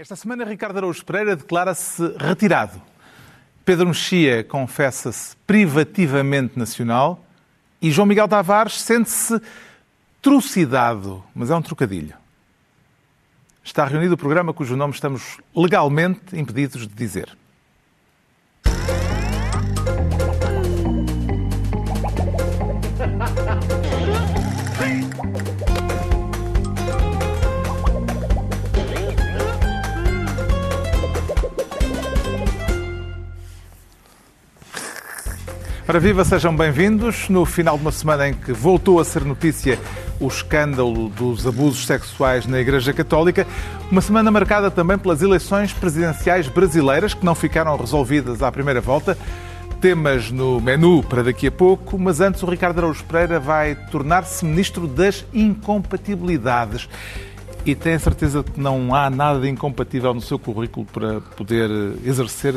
Esta semana, Ricardo Araújo Pereira declara-se retirado. Pedro Mexia confessa-se privativamente nacional e João Miguel Tavares sente-se trucidado, mas é um trocadilho. Está reunido o programa cujo nome estamos legalmente impedidos de dizer. Ora viva, sejam bem-vindos. No final de uma semana em que voltou a ser notícia o escândalo dos abusos sexuais na Igreja Católica, uma semana marcada também pelas eleições presidenciais brasileiras que não ficaram resolvidas à primeira volta. Temas no menu para daqui a pouco, mas antes o Ricardo Araújo Pereira vai tornar-se ministro das incompatibilidades. E tem certeza que não há nada de incompatível no seu currículo para poder exercer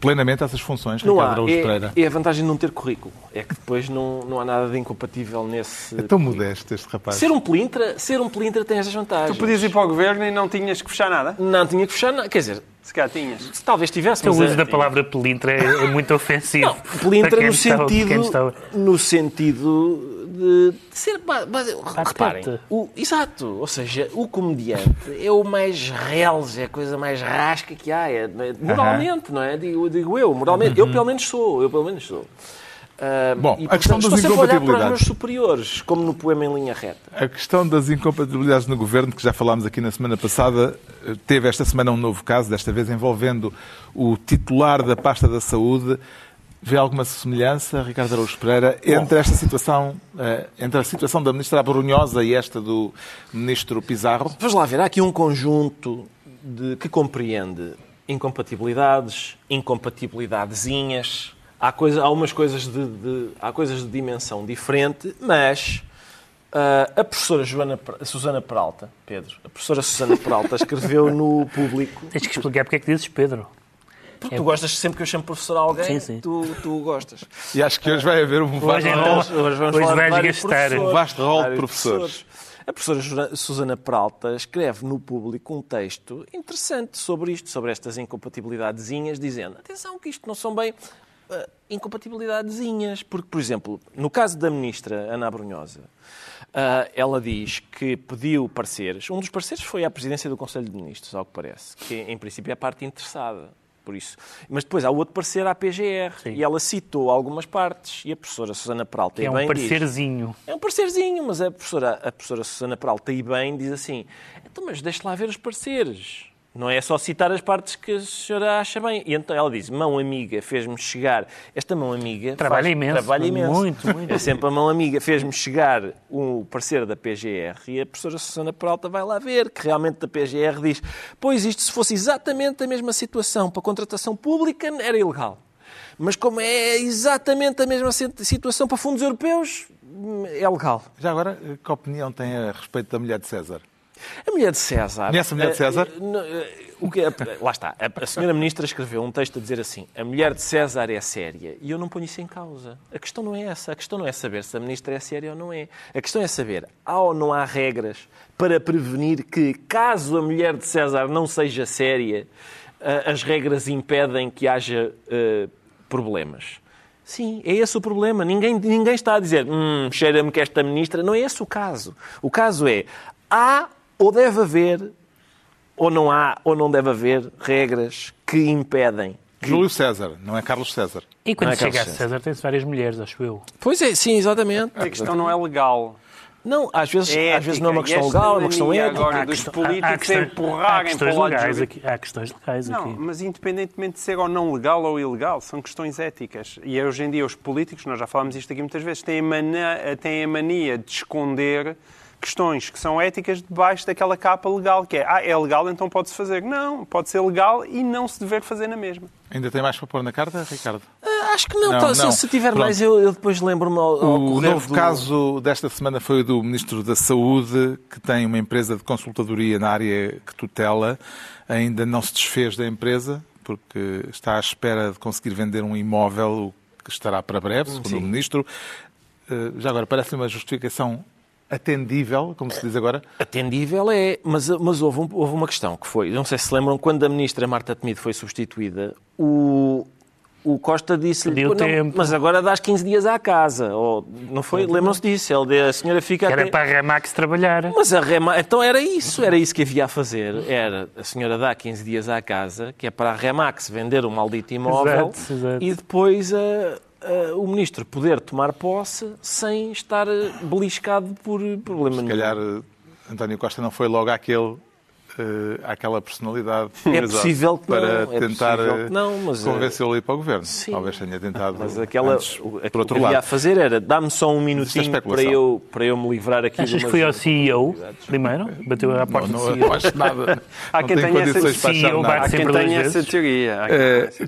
plenamente essas funções, não Ricardo há. Araújo É, Pereira. é a vantagem de não ter currículo. É que depois não, não há nada de incompatível nesse. É tão modesto este rapaz. Ser um pelintra, ser um pelintra tem estas vantagens. Tu podias ir para o governo e não tinhas que fechar nada? Não tinha que fechar nada. Quer dizer, Se calhar tinhas. se talvez tivesse, O mas uso é- da palavra pelintra é, é muito ofensivo. Não, pelintra no sentido, está- no sentido de ser. Reparem, o, exato. Ou seja, o comediante é o mais reles, é a coisa mais rasca que há. É, é? moralmente, não é? Digo, digo eu, moralmente. Eu pelo menos sou. Eu pelo menos sou. Ah, Bom, e, a questão portanto, das incompatibilidades. superiores, como no poema em linha reta. A questão das incompatibilidades no governo, que já falámos aqui na semana passada, eh, teve esta semana um novo caso, desta vez envolvendo o titular da pasta da saúde. Vê alguma semelhança, Ricardo Araújo Pereira, entre esta situação, eh, entre a situação da ministra Abrunhosa e esta do ministro Pizarro? Vamos lá ver, há aqui um conjunto de, que compreende incompatibilidades, incompatibilidadezinhas. Há, coisa, há umas coisas de, de- há coisas de dimensão diferente, mas ah, a professora Joana, Per- Susana Peralta, Pedro, a professora Susana Peralta escreveu no público. Tens que explicar porque é que dizes Pedro. Porque tu gostas sempre que eu chamo professor a alguém, Sim, sim. Tu, tu gostas. E acho que hoje vai haver um vasto, então, Hoje, hoje vamos hoje vais gastar. Um vasto rol de professores. A professora Susana Peralta escreve no público um texto interessante sobre isto, sobre estas incompatibilidadezinhas, dizendo, atenção que isto não são bem ah, incompatibilidadezinhas, porque, por exemplo, no caso da ministra Ana Brunhosa, ah, ela diz que pediu pareceres. Um dos pareceres foi à presidência do Conselho de Ministros, ao que parece, que em princípio é a parte interessada. Por isso. Mas depois há outro parecer à PGR Sim. e ela citou algumas partes e a professora Susana Peralta É um bem diz- parecerzinho. é um parecerzinho, mas a professora, a professora Susana Peralta e bem diz assim: então, mas deixe lá ver os pareceres. Não é só citar as partes que a senhora acha bem. E então ela diz: mão amiga fez-me chegar. Esta mão amiga. Trabalha faz- imenso, Trabalha imenso. muito, muito. É sempre a mão amiga. Fez-me chegar o parecer da PGR e a professora Susana Peralta vai lá ver que realmente a PGR diz: pois isto, se fosse exatamente a mesma situação para contratação pública, era ilegal. Mas como é exatamente a mesma sit- situação para fundos europeus, é legal. Já agora, que opinião tem a respeito da mulher de César? A mulher de César. Conhece a mulher de eh, César? eh, eh, o que é- lá está. A, senhora ministra escreveu um texto a dizer assim: a mulher de César é séria. E eu não ponho isso em causa. A questão não é essa. A questão não é saber se a ministra é séria ou não é. A questão é saber há ou não há regras para prevenir que, caso a mulher de César não seja séria, as regras impedem que haja problemas. Sim, é esse o problema. Ninguém, ninguém está a dizer, hum, cheira-me que esta ministra. Não é esse o caso. O caso é, há ou deve haver, ou não há, ou não deve haver regras que impedem. Júlio César, não é Carlos César. E quando é chega a César. César tem-se várias mulheres, acho eu. Pois é, sim, exatamente. A questão não é legal. Não, às vezes, É às vezes não é uma questão legal, é uma questão ética. agora Há dos questão- políticos há questões- empurrarem há para questões legais aqui. Há questões legais Não, aqui. mas independentemente de ser ou não legal ou ilegal, são questões éticas. E hoje em dia os políticos, nós já falámos isto aqui muitas vezes, têm a mania, têm a mania de esconder questões que são éticas debaixo daquela capa legal, que é, ah, é legal, então pode-se fazer. Não, pode ser legal e não se dever fazer na mesma. Ainda tem mais para pôr na carta, Ricardo? Ah, Acho que não. Não, se- não. Se tiver Pronto. mais, eu, eu depois lembro-me ao, ao O novo do- caso desta semana foi o do Ministro da Saúde, que tem uma empresa de consultadoria na área que tutela. Ainda não se desfez da empresa, porque está à espera de conseguir vender um imóvel, o que estará para breve, segundo Sim. o Ministro. Eh, Já agora, parece uma justificação atendível, como se diz agora? Atendível é, mas, mas houve, um- houve uma questão que foi, não sei se se lembram, quando a ministra Marta Temido foi substituída, o, o Costa disse-lhe, mas agora dás 15 dias à casa. Ou, não foi? Lembram-se disso? Ele, a senhora fica Era até... para a Remax trabalhar. Mas a Remax, então era isso, era isso que havia a fazer. Era a senhora dá 15 dias à casa, que é para a Remax vender o maldito imóvel Exato, exato. e depois a- a- o ministro poder tomar posse sem estar eh, beliscado por problema Se nenhum. calhar eh, António Costa não foi logo àquele, eh, àquela personalidade É possível que para não, é tentar não, mas, eh, convencê-lo a ir para o governo. sim. Talvez tenha tentado Mas aquela, antes, o- por aquilo outro que havia a lado. fazer era dá-me só um a minutinho para eu, para eu me livrar aqui Achas que foi ao CEO primeiro? Bateu à porta Não, do não, CEO? não acho nada. Há não quem tenha essa CEO. Há quem tenha essa teoria.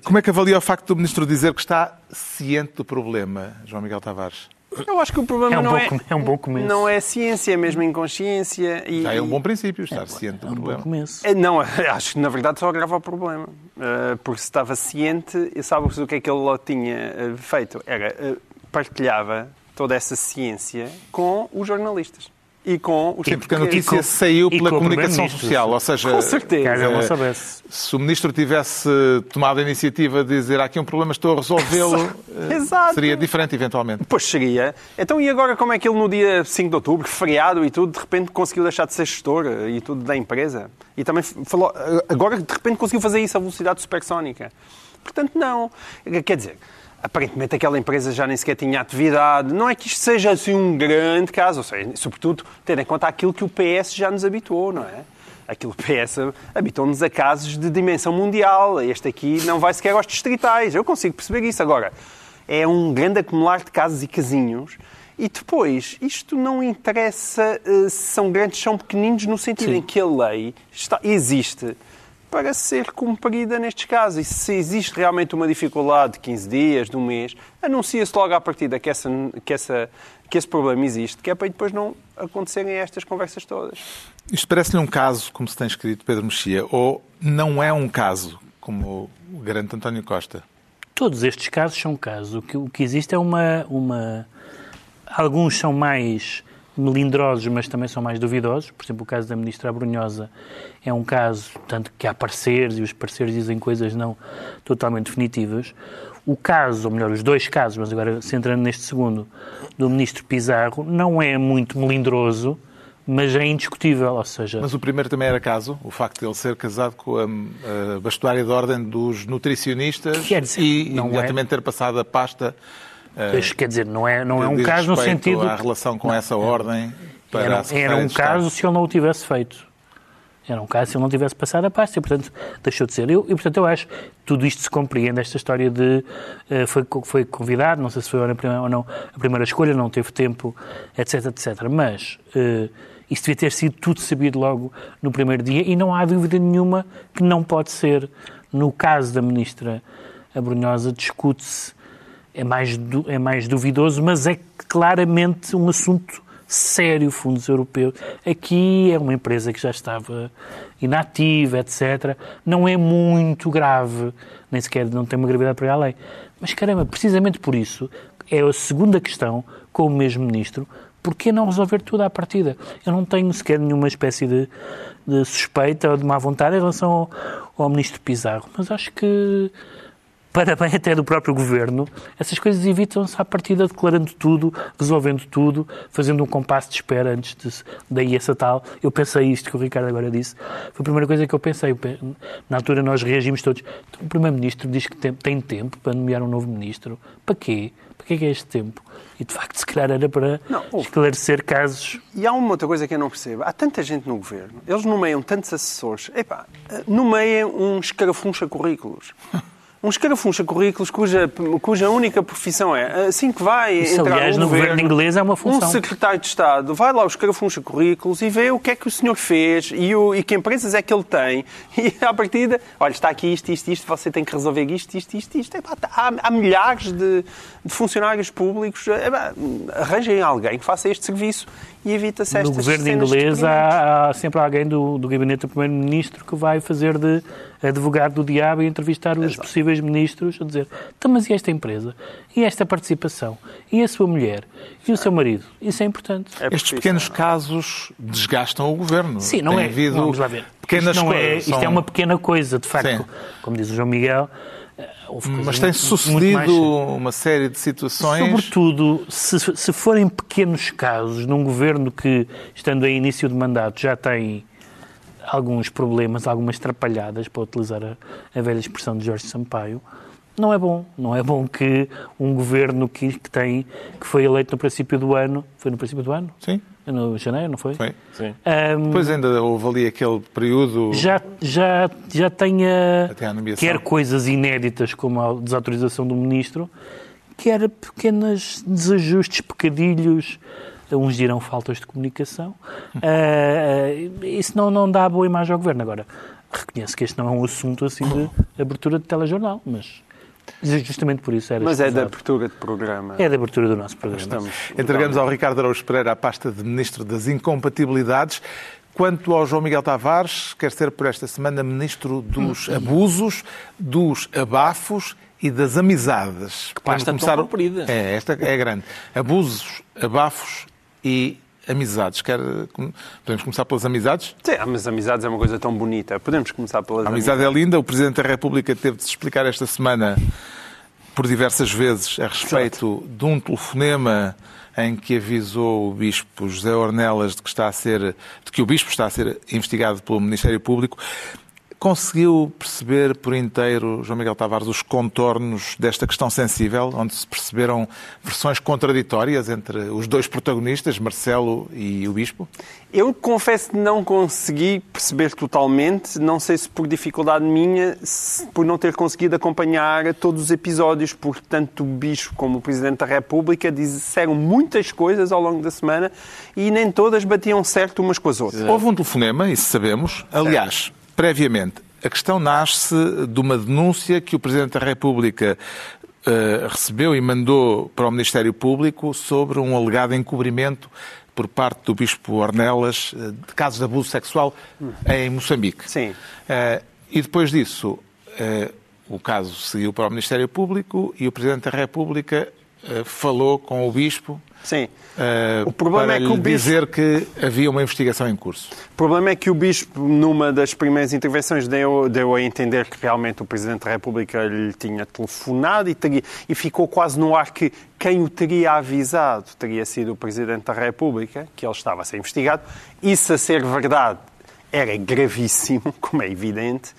como é que avalia o facto do ministro dizer que está ciente do problema, João Miguel Tavares? Eu acho que o problema É um não, bom é, é um bom começo. não é ciência, é mesmo inconsciência. E, Já é um bom princípio, estar ciente do É um bom problema. começo. É, Não, acho que na verdade só agrava o problema. Uh, porque se estava ciente, e sabe o que é que ele lá tinha uh, feito? Era uh, partilhava toda essa ciência com os jornalistas e com os Sim, porque a notícia saiu e pela com comunicação social, ou seja, Com certeza. Não eh, soubesse. se o ministro tivesse tomado a iniciativa de dizer há aqui um problema, estou a resolvê-lo, eh, seria diferente eventualmente. Pois seria. Então, e agora como é que ele no dia 5 de outubro, feriado e tudo, de repente conseguiu deixar de ser gestor eh, e tudo da empresa? E também falou, eh, agora de repente conseguiu fazer isso a velocidade supersónica. Portanto, não. Quer dizer, aparentemente aquela empresa já nem sequer tinha atividade. Não é que isto seja assim um grande caso, ou seja, sobretudo tendo em conta aquilo que o PS já nos habituou, não é? Aquilo que o PS habitou-nos a casos de dimensão mundial. Este aqui não vai sequer aos distritais. Eu consigo perceber isso. Agora, é um grande acumular de casos e casinhos. E depois, isto não interessa eh, se são grandes, são pequeninos, no sentido em que a lei está- existe para ser cumprida nestes casos. E se existe realmente uma dificuldade de 15 dias, de um mês, anuncia-se logo à partida que, essa, que, essa, que esse problema existe, que é para depois não acontecerem estas conversas todas. Isto parece-lhe um caso, como se tem escrito Pedro Mexia, ou não é um caso, como o garante António Costa? Todos estes casos são casos. O que, o que existe é uma, uma. Alguns são mais melindrosos, mas também são mais duvidosos. Por exemplo, o caso da ministra Abrunhosa é um caso, tanto que há pareceres e os pareceres dizem coisas não totalmente definitivas. O caso, ou melhor, os dois casos, mas agora centrando neste segundo, do ministro Pizarro, não é muito melindroso, mas é indiscutível. Ou seja, Mas o primeiro também era caso, o facto de ele ser casado com a, a bastoária de ordem dos nutricionistas dizer, e não é- imediatamente ter passado a pasta eh, Mas, quer dizer, não é, não é um caso no sentido. à relação com essa ordem para a Era, era um caso se ele não o tivesse feito. Era um caso se ele não tivesse passado a pasta e, portanto, deixou de ser. Eu, e, portanto, eu acho que tudo isto se compreende, esta história de eh, foi, foi convidado, não sei se foi ou não, ou não a primeira escolha, não teve tempo, etc, etc. Mas eh, isso devia ter sido tudo sabido logo no primeiro dia e não há dúvida nenhuma que não pode ser. No caso da ministra Abrunhosa, discute-se é mais, du- é mais duvidoso, mas é claramente um assunto sério, fundos europeus. Aqui é uma empresa que já estava inativa, etc. Não é muito grave, nem sequer não tem uma gravidade para ir além. Mas, caramba, precisamente por isso, é a segunda questão com o mesmo ministro, porquê não resolver tudo à partida? Eu não tenho sequer nenhuma espécie de, de suspeita ou de má vontade em relação ao, ao ministro Pizarro, mas acho que para bem até do próprio governo, essas coisas evitam-se à partida declarando tudo, resolvendo tudo, fazendo um compasso de espera antes de, daí essa tal. Eu pensei isto que o Ricardo agora disse. Foi a primeira coisa que eu pensei. Na altura nós reagimos todos. Então, o Primeiro-Ministro diz que tem, tem tempo para nomear um novo Ministro. Para quê? Para que é é este tempo? E de facto, se calhar era para Não, esclarecer casos. E há uma outra coisa que eu não percebo. Há tanta gente no governo, eles nomeiam tantos assessores. Epá, nomeiam um escarafuncha-currículos. Um escarafuncha-currículos cuja, cuja única profissão é assim que vai Isso, entrar aliás, um no governo inglês é uma função. Um secretário de Estado vai lá ao escarafuncha-currículos e vê o que é que o senhor fez e, o, e que empresas é que ele tem. E à partida, olha, está aqui isto, isto, isto, você tem que resolver isto, isto, isto, isto. Epá, há, há milhares de, de funcionários públicos. Epá, arranjem alguém que faça este serviço e evita-se estas No governo inglês há, há sempre alguém do, do gabinete do primeiro-ministro que vai fazer de advogado do diabo e entrevistar os possíveis possíveis ministros a dizer então, mas e esta empresa? E esta participação? E a sua mulher? E o seu marido? Isso é importante. É Estes pequenos isso, casos desgastam o governo. Sim, não Tem é. havido Vamos lá ver. pequenas isto, não é, coisas. isto é uma pequena coisa, de facto. Sim. Como diz o João Miguel. eh, houve coisas Mas tem muito- muito sucedido mais- uma série de situações. Sobretudo, se, se forem pequenos casos num governo que, estando em início de mandato, já tem alguns problemas, algumas trapalhadas, para utilizar a, a velha expressão de Jorge Sampaio, não é bom. Não é bom que um governo que, que tem, que foi eleito no princípio do ano, foi no princípio do ano? Sim, No janeiro, não foi? foi. Sim. Ahm, Depois ainda houve ali aquele período. já, já, já tenha Até quer coisas inéditas como a desautorização do ministro, quer pequenos desajustes, pecadilhos, uns dirão faltas de comunicação. Ah, isso não, não dá boa imagem ao governo. Agora, reconheço que este não é um assunto assim de abertura de telejornal, mas justamente por isso era Mas é da abertura de programa. É da abertura do nosso programa. Estamos, Entregamos ao Ricardo Araújo Pereira a pasta de Ministro das Incompatibilidades. Quanto ao João Miguel Tavares, quer ser por esta semana Ministro dos Abusos, dos Abafos e das Amizades. Que pasta tão comprida. É, esta é grande. Abusos, abafos e amizades. Quer... Podemos começar pelas amizades? Sim, mas amizades é uma coisa tão bonita. Podemos começar pelas A amizade é linda. O Presidente da República teve de se explicar esta semana por diversas vezes a respeito de um telefonema em que avisou o Bispo José Ornelas de que, está a ser, de que o Bispo está a ser investigado pelo Ministério Público. Conseguiu perceber por inteiro, João Miguel Tavares, os contornos desta questão sensível, onde se perceberam versões contraditórias entre os dois protagonistas, Marcelo e o Bispo? Eu confesso que não consegui perceber totalmente, não sei se por dificuldade minha, por não ter conseguido acompanhar todos os episódios, porque tanto o Bispo como o Presidente da República disseram muitas coisas ao longo da semana e nem todas batiam certo umas com as outras. Houve um telefonema, isso sabemos. Aliás, previamente, a questão nasce de uma denúncia que o Presidente da República eh, recebeu e mandou para o Ministério Público sobre um alegado encobrimento por parte do Bispo Ornelas eh, de casos de abuso sexual em Moçambique. Sim. Eh, e depois disso, eh, o caso seguiu para o Ministério Público e o Presidente da República eh, falou com o Bispo Sim. eh, O problema é que o Bispo- dizer que havia uma investigação em curso. O problema é que o Bispo, numa das primeiras intervenções, deu, deu a entender que realmente o Presidente da República lhe tinha telefonado e, teria- e ficou quase no ar que quem o teria avisado teria sido o Presidente da República, que ele estava a ser investigado. Isso, a ser verdade, era gravíssimo, como é evidente.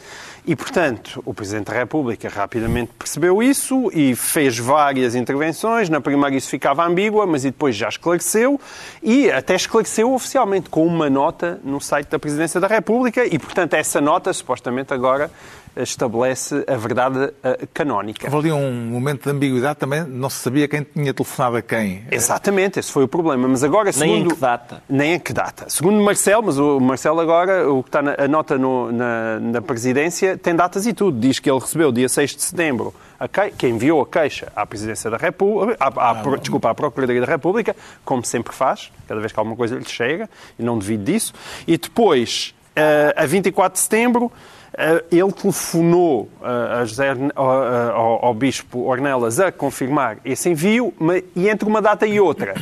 E, portanto, o Presidente da República rapidamente percebeu isso e fez várias intervenções. Na primeira isso ficava ambígua, mas depois já esclareceu e até esclareceu oficialmente com uma nota no site da Presidência da República e, portanto, essa nota supostamente agora estabelece a verdade eh, canónica. Houve ali um momento de ambiguidade também, não se sabia quem tinha telefonado a quem. Exatamente, esse foi o problema. Mas agora, Nem em segundo... que data. Nem em que data. Segundo Marcelo, mas o Marcelo agora, o que está na, a nota no- na, na presidência, tem datas e tudo. Diz que ele recebeu dia 6 de setembro, a que, que enviou a queixa à Presidência da República, à, à, Pro- desculpa, à Procuradoria da República, como sempre faz, cada vez que alguma coisa lhe chega, e não devido disso. E depois, eh, a 24 de setembro, ele telefonou eh, a José Orne- ao, ao- Bispo Ornelas a confirmar esse envio, e entre uma data e outra.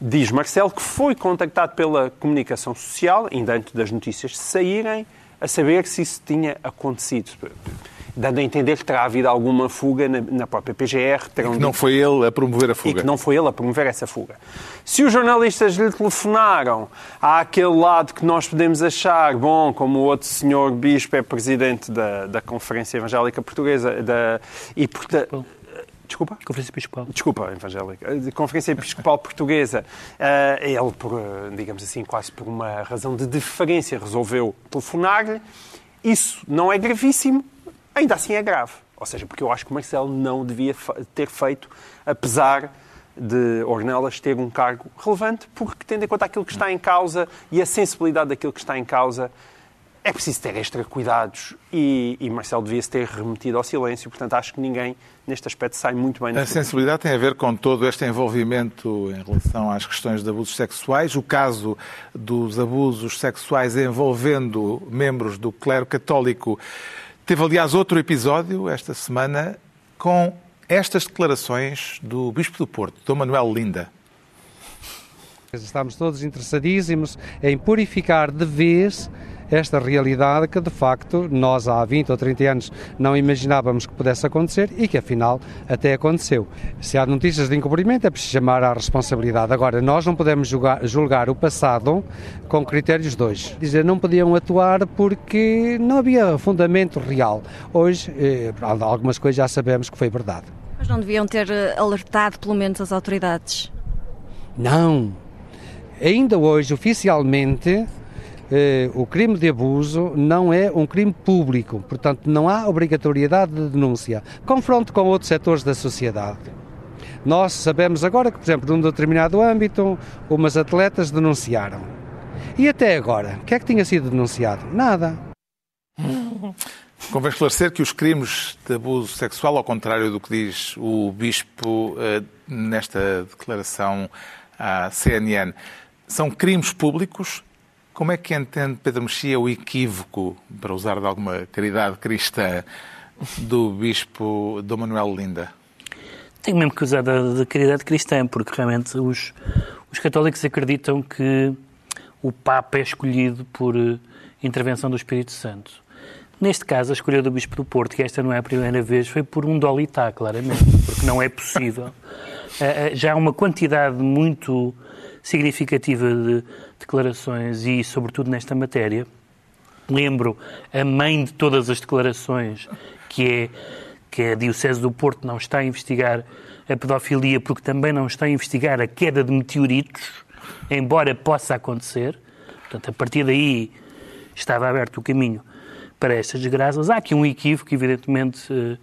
Diz Marcelo que foi contactado pela comunicação social, ainda antes das notícias saírem, a saber se isso tinha acontecido. Dando a entender que terá havido alguma fuga na, na própria PGR. Terão Que não dito- foi ele a promover a e fuga. que não foi ele a promover essa fuga. Se os jornalistas lhe telefonaram, há aquele lado que nós podemos achar, bom, como o outro senhor bispo é presidente da, da Conferência Evangélica Portuguesa da, e portanto... Desculpa? Conferência Episcopal. Desculpa, evangélica, de Conferência Episcopal Portuguesa, eh, ele, por, digamos assim, quase por uma razão de deferência, resolveu telefonar-lhe. Isso não é gravíssimo, ainda assim é grave. Ou seja, porque eu acho que o Marcelo não devia ter feito, apesar de Ornelas ter um cargo relevante, porque tendo em conta aquilo que está em causa e a sensibilidade daquilo que está em causa, é preciso ter extra cuidados e, e Marcelo devia-se ter remetido ao silêncio. Portanto, acho que ninguém, neste aspecto, sai muito bem. A sensibilidade tem a ver com todo este envolvimento em relação às questões de abusos sexuais. O caso dos abusos sexuais envolvendo membros do clero católico Teve, aliás, outro episódio esta semana com estas declarações do Bispo do Porto, Dom Manuel Linda. Estamos todos interessadíssimos em purificar de vez esta realidade que, de facto, nós há 20 ou 30 anos não imaginávamos que pudesse acontecer e que, afinal, até aconteceu. Se há notícias de encobrimento, é preciso chamar à responsabilidade. Agora, nós não podemos julgar, julgar o passado com critérios de hoje. Dizer, não podiam atuar porque não havia fundamento real. Hoje, eh, algumas coisas já sabemos que foi verdade. Mas não deviam ter eh, alertado, pelo menos, as autoridades? Não. Ainda hoje, oficialmente, o crime de abuso não é um crime público, portanto, não há obrigatoriedade de denúncia. Confronto com outros setores da sociedade. Nós sabemos agora que, por exemplo, num determinado âmbito, umas atletas denunciaram. E até agora, o que é que tinha sido denunciado? Nada. Convém esclarecer que os crimes de abuso sexual, ao contrário do que diz o Bispo eh, nesta declaração à CNN, são crimes públicos como é que entende Pedro Mexia o equívoco, para usar de alguma caridade cristã, do Bispo Dom Manuel Linda? Tenho mesmo que usar da, da caridade cristã, porque realmente os, os católicos acreditam que o Papa é escolhido por uh, intervenção do Espírito Santo. Neste caso, a escolha do Bispo do Porto, que esta não é a primeira vez, foi por um dolitá, claramente, porque não é possível. uh, uh, já há uma quantidade muito significativa de declarações e, sobretudo, nesta matéria. Lembro a mãe de todas as declarações, que é que a Diocese do Porto não está a investigar a pedofilia porque também não está a investigar a queda de meteoritos, embora possa acontecer. Portanto, a partir daí estava aberto o caminho para estas desgraças. Há aqui um equívoco, evidentemente, eh,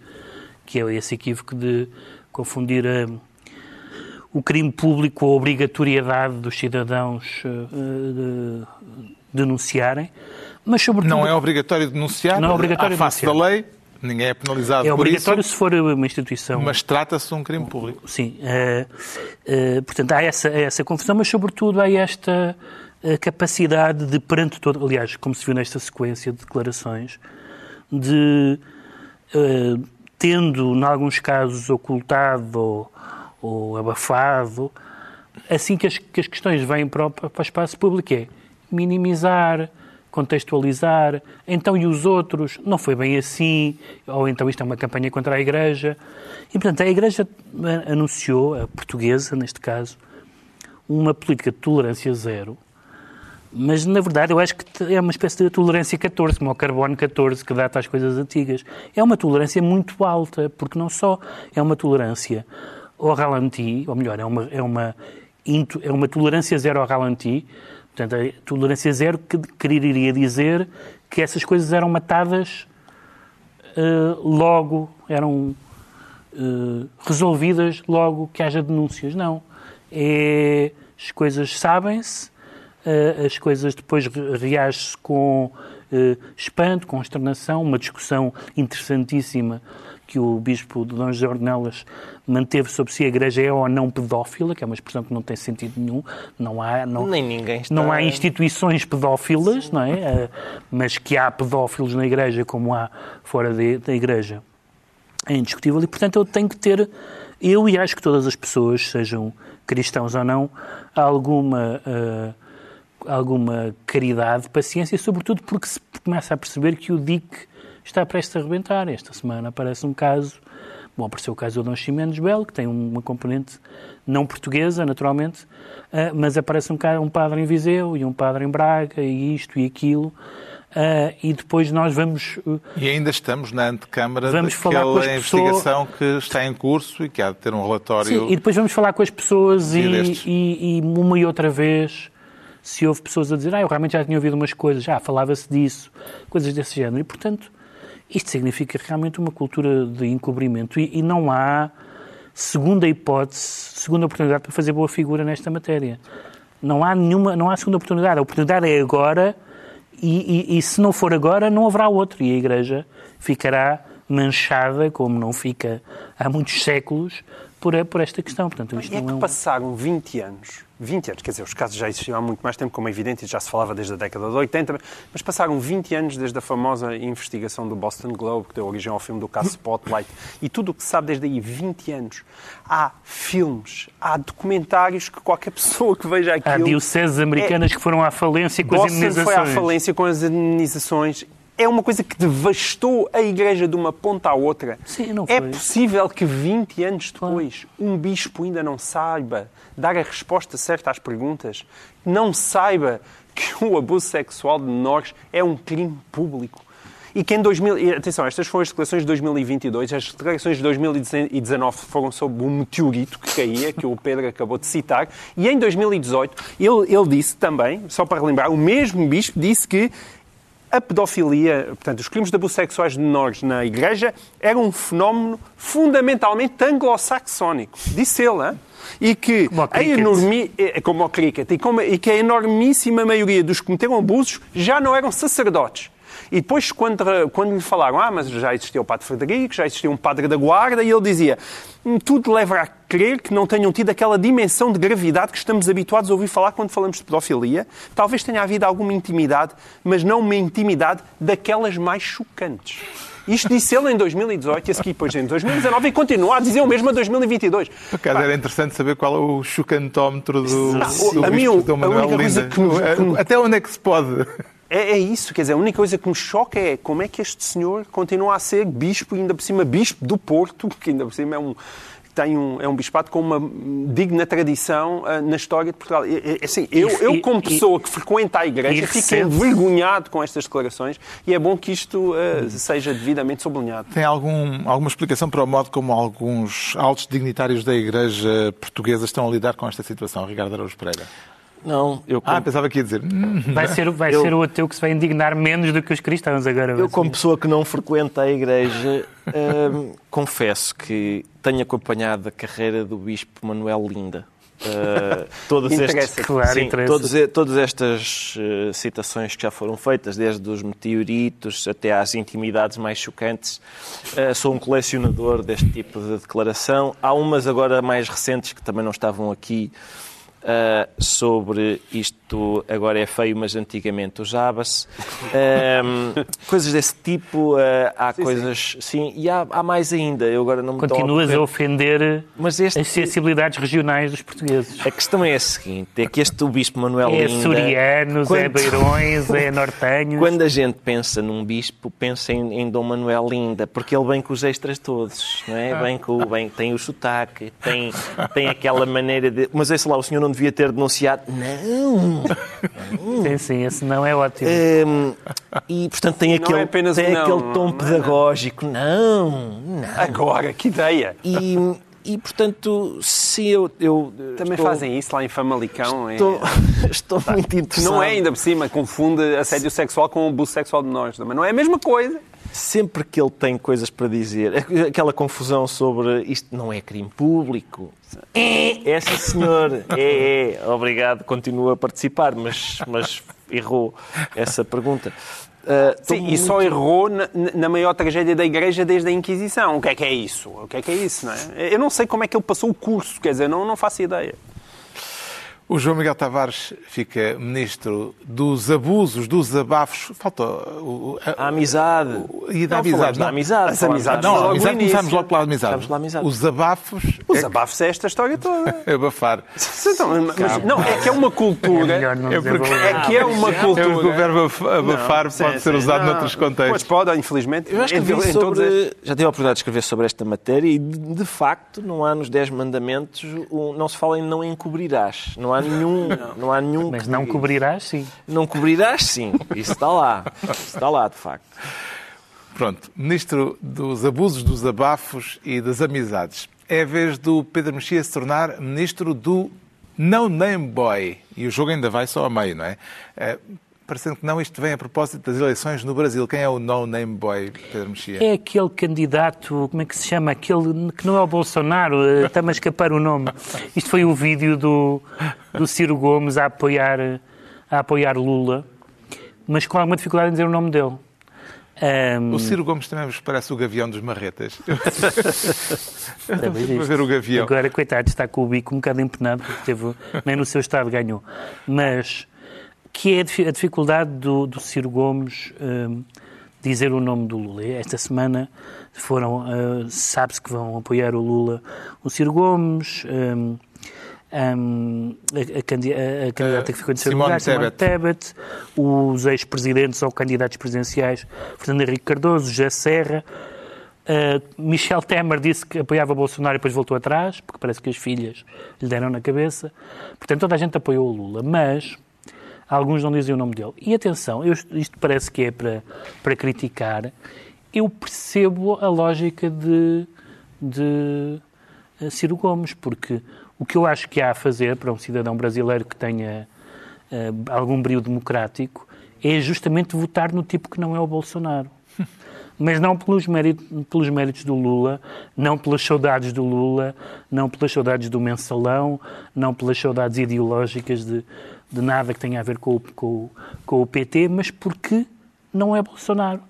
que é esse equívoco de confundir a o crime público, a obrigatoriedade dos cidadãos uh, de denunciarem, mas sobretudo... Não é obrigatório denunciar, não é obrigatório à face denunciar. da lei, ninguém é penalizado é por isso. É obrigatório se for uma instituição... Mas trata-se de um crime público. Sim. Uh, uh, portanto, há essa, essa confusão, mas sobretudo há esta capacidade de, perante todo... Aliás, como se viu nesta sequência de declarações, de, tendo, em alguns casos, ocultado ou ou abafado. Assim que as, que as questões vêm para o, para o espaço público é minimizar, contextualizar, então e os outros? Não foi bem assim, ou então isto é uma campanha contra a Igreja. E, portanto, a Igreja anunciou, a portuguesa, neste caso, uma política de tolerância zero, mas, na verdade, eu acho que é uma espécie de tolerância 14, como o carbono 14, que data às coisas antigas. É uma tolerância muito alta, porque não só é uma tolerância ao ralenti, ou melhor, é uma, é uma, é uma tolerância zero ao ralenti, portanto, a tolerância zero que quereria dizer que essas coisas eram matadas uh, logo, eram uh, resolvidas logo que haja denúncias. Não. É, as coisas sabem-se, uh, as coisas depois reagem-se com espanto, consternação, uma discussão interessantíssima que o bispo de Dom José Ornelas manteve sobre se a igreja é ou não pedófila, que é uma expressão que não tem sentido nenhum. Não há, não, Nem ninguém está... não há instituições pedófilas, Sim. não é? Eh, mas que há pedófilos na igreja como há fora de, da igreja é indiscutível. E, portanto, eu tenho que ter, eu e acho que todas as pessoas, sejam cristãos ou não, alguma... Uh, alguma caridade, paciência, sobretudo porque se começa a perceber que o DIC está prestes a arrebentar. Esta semana aparece um caso, bom, apareceu o caso do Dom Ximenes Belo, que tem uma componente não portuguesa, naturalmente, uh, mas aparece um, um padre em Viseu e um padre em Braga e isto e aquilo. Uh, e depois nós vamos. Uh, e ainda estamos na antecâmara vamos daquela falar com investigação pessoas... que está em curso e que há de ter um relatório. Sim, e depois vamos falar com as pessoas e, e, e, uma e outra vez se houve pessoas a dizer, ah, eu realmente já tinha ouvido umas coisas, já falava-se disso, coisas desse género. E, portanto, isto significa realmente uma cultura de encobrimento e, e não há segunda hipótese, segunda oportunidade para fazer boa figura nesta matéria. Não há nenhuma, não há segunda oportunidade. A oportunidade é agora e, e, e, se não for agora, não haverá outro. E a Igreja ficará manchada, como não fica há muitos séculos, por, por esta questão. Portanto, isto é que é um... passaram 20 anos 20 anos, quer dizer, os casos já existiam há muito mais tempo, como é evidente, e já se falava desde a década de 80, mas passaram 20 anos desde a famosa investigação do Boston Globe, que deu origem ao filme do caso Spotlight, e tudo o que se sabe desde aí, 20 anos. Há filmes, há documentários que qualquer pessoa que veja aquilo... Há dioceses americanas é, que foram à falência com as Boston indenizações. foi à falência com as indenizações. É uma coisa que devastou a Igreja de uma ponta à outra. Sim, não é foi. possível que 20 anos depois um bispo ainda não saiba dar a resposta certa às perguntas, não saiba que o abuso sexual de menores é um crime público. E que em 2000... e, Atenção, estas foram as declarações de 2022. As declarações de 2019 foram sobre um meteorito que caía, que o Pedro acabou de citar. E em 2018, ele, ele disse também, só para relembrar, o mesmo bispo disse que a pedofilia, portanto, os crimes de abuso sexuais de menores na Igreja eram um fenómeno fundamentalmente anglo-saxónico. Disse ele, hein? E que a enormi... é, como ao cricket, e, como- e que a enormíssima maioria dos que cometeram abusos já não eram sacerdotes. E depois, quando, quando lhe falaram, ah, mas já existia o Padre Frederico, já existia um Padre da Guarda, e ele dizia, "Hum, tudo leva a crer que não tenham tido aquela dimensão de gravidade que estamos habituados a ouvir falar quando falamos de pedofilia. Talvez tenha havido alguma intimidade, mas não uma intimidade daquelas mais chocantes. Isto disse ele em 2018 e a seguir depois em 2019 e continua a dizer o mesmo a 2022. Por acaso era interessante saber qual é o chucantómetro do, Não, do a mim, a única coisa que me- que me- Até onde é que se pode? É, é isso, quer dizer, a única coisa que me choca é como é que este senhor continua a ser bispo, e ainda por cima bispo do Porto, que ainda por cima é um, tem um, é um bispado com uma digna tradição ah, na história de Portugal. É, é, assim, eu, E- eu, como e- pessoa que frequenta a igreja, e fico envergonhado com estas declarações e é bom que isto ah, seja devidamente sublinhado. Tem algum, alguma explicação para o modo como alguns altos dignitários da Igreja portuguesa estão a lidar com esta situação, Ricardo Araújo Pereira? Não, eu Ah, como, pensava que ia dizer. "Hum, Vai ser, vai Eu- ser o ateu que se vai indignar menos do que os cristãos agora. eu ser. como pessoa que não frequenta a igreja, hum, confesso que tenho acompanhado a carreira do Bispo Manuel Linda. Uh, estes, Interessa-te. Claro, sim, todos todas estas uh, citações que já foram feitas, desde os meteoritos até às intimidades mais chocantes, uh, sou um colecionador deste tipo de declaração. Há umas agora mais recentes que também não estavam aqui uh, sobre isto agora é feio, mas antigamente usava-se. Um, coisas desse tipo, uh, há coisas. Sim, e há, há mais ainda. Eu agora não me Continuas ocorrer. a ofender Mas este- as sensibilidades regionais dos portugueses. A questão é a seguinte: é que este o Bispo Manuel É Linda. açorianos, é quando- beirões, é nortenhos. Quando a gente pensa num bispo, pensa em, em Dom Manuel Linda, porque ele vem com os extras todos, não é? Vem com, vem, tem o sotaque, tem, tem aquela maneira de. Mas esse lá, o senhor não devia ter denunciado. Não! Sim, sim, esse não é ótimo. Hum, e, portanto, tem Não aquele, é apenas tem um não, aquele não, tom não é pedagógico. Não, não. Agora, que ideia! E, e portanto, se eu. eu Também estou- fazem isso lá em Famalicão. é- Estou, estou muito interessado. Não é ainda por cima, confunde assédio sexual com abuso sexual de menores. Mas não é a mesma coisa. Sempre que ele tem coisas para dizer, aquela confusão sobre isto não é crime público. É, é sim, senhor. É, é. Obrigado, continua a participar, mas, mas errou essa pergunta. Estou Sim, e muito- só errou na, na maior tragédia da Igreja desde a Inquisição. O que é que é isso? O que é que é isso, não é? Eu não sei como é que ele passou o curso, quer dizer, não, não faço ideia. O João Miguel Tavares fica ministro dos abusos, dos abafos. Falta o, o- A amizade. E da Não, amizade. falamos da não. amizade. As falamos amizades Não, logo amizade início. começámos logo pela amizade. Pela amizade. Os abafos Os é abafos é esta história toda. que- abafar. Então, mas- não, é que é uma É cultura. não É porque-. É que é uma É porque o cultura. verbo af- abafar Não, pode sim, ser sim. usado Não, noutros Pois contextos. pode, infelizmente. Eu escrevi em todos sobre. estes. Já tive a oportunidade de escrever sobre esta matéria e, de, de facto, não há nos Dez Mandamentos, o- não se fala em não encobrirás. Não há nenhum. Não há nenhum Mas que não diga cobrirás, sim. Não cobrirás, sim. Isso está lá. Isso está lá, de facto. Pronto, ministro dos abusos, dos abafos e das amizades. É a vez do Pedro Mexia se tornar ministro do No Name Boy. E o jogo ainda vai só a meio, não é? Parecendo que não, isto vem a propósito das eleições no Brasil. Quem é o No Name Boy, Pedro Mexia? É aquele candidato, como é que se chama? Aquele que não é o Bolsonaro, eh, está-me a escapar o nome. Isto foi o vídeo do, do Ciro Gomes a apoiar, a apoiar Lula, mas com alguma dificuldade em dizer o nome dele. Ahm, O Ciro Gomes também vos parece o gavião dos marretas. Para isto. ver o gavião. Agora, coitado, está com o bico um bocado empenado, porque teve, nem no seu estado ganhou. Mas que é a difi- a dificuldade do, do Ciro Gomes hum, dizer o nome do Lula. Esta semana foram, ah, sabe-se que vão apoiar o Lula, o Ciro Gomes, hum, hum, a, a a- candidata que ficou em terceiro Simone lugar, Simone Tebet, os ex-presidentes ou candidatos presidenciais, Fernando Henrique Cardoso, José Serra, Uh, Michel Temer disse que apoiava Bolsonaro e depois voltou atrás, porque parece que as filhas lhe deram na cabeça. Portanto, toda a gente apoiou o Lula, mas alguns não dizem o nome dele. E atenção, eu- isto parece que é para, para criticar. Eu percebo a lógica de, de uh, Ciro Gomes, porque o que eu acho que há a fazer para um cidadão brasileiro que tenha uh, algum brilho democrático é justamente votar no tipo que não é o Bolsonaro mas não pelos méritos, pelos méritos do Lula, não pelas saudades do Lula, não pelas saudades do mensalão, não pelas saudades ideológicas de, de nada que tenha a ver com o, com, o- com o PT, mas porque não é Bolsonaro.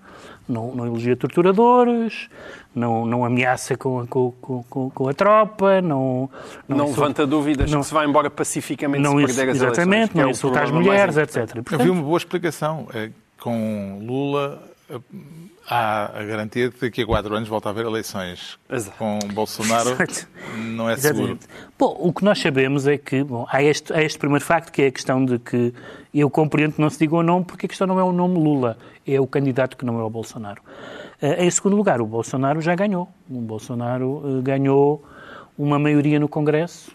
Não, não elogia torturadores, não, não ameaça com, a- com, com, com- a tropa, não... Não, insulta- levanta dúvidas não- que se vai embora pacificamente não se perder as Exatamente, eleições. que é não o insulta as mulheres, etc. Eu Portanto, vi uma boa explicação. É, Com Lula há a garantia de que daqui a quatro anos volta a haver eleições. Exato. Com Bolsonaro Exato. não é seguro. Exatamente. Bom, o que nós sabemos é que bom, há, este, há este primeiro facto, que é a questão de que eu compreendo que não se diga o nome, porque a questão não é o nome Lula, é o candidato que não é o Bolsonaro. Eh, em segundo lugar, o Bolsonaro já ganhou. O Bolsonaro eh, ganhou uma maioria no Congresso,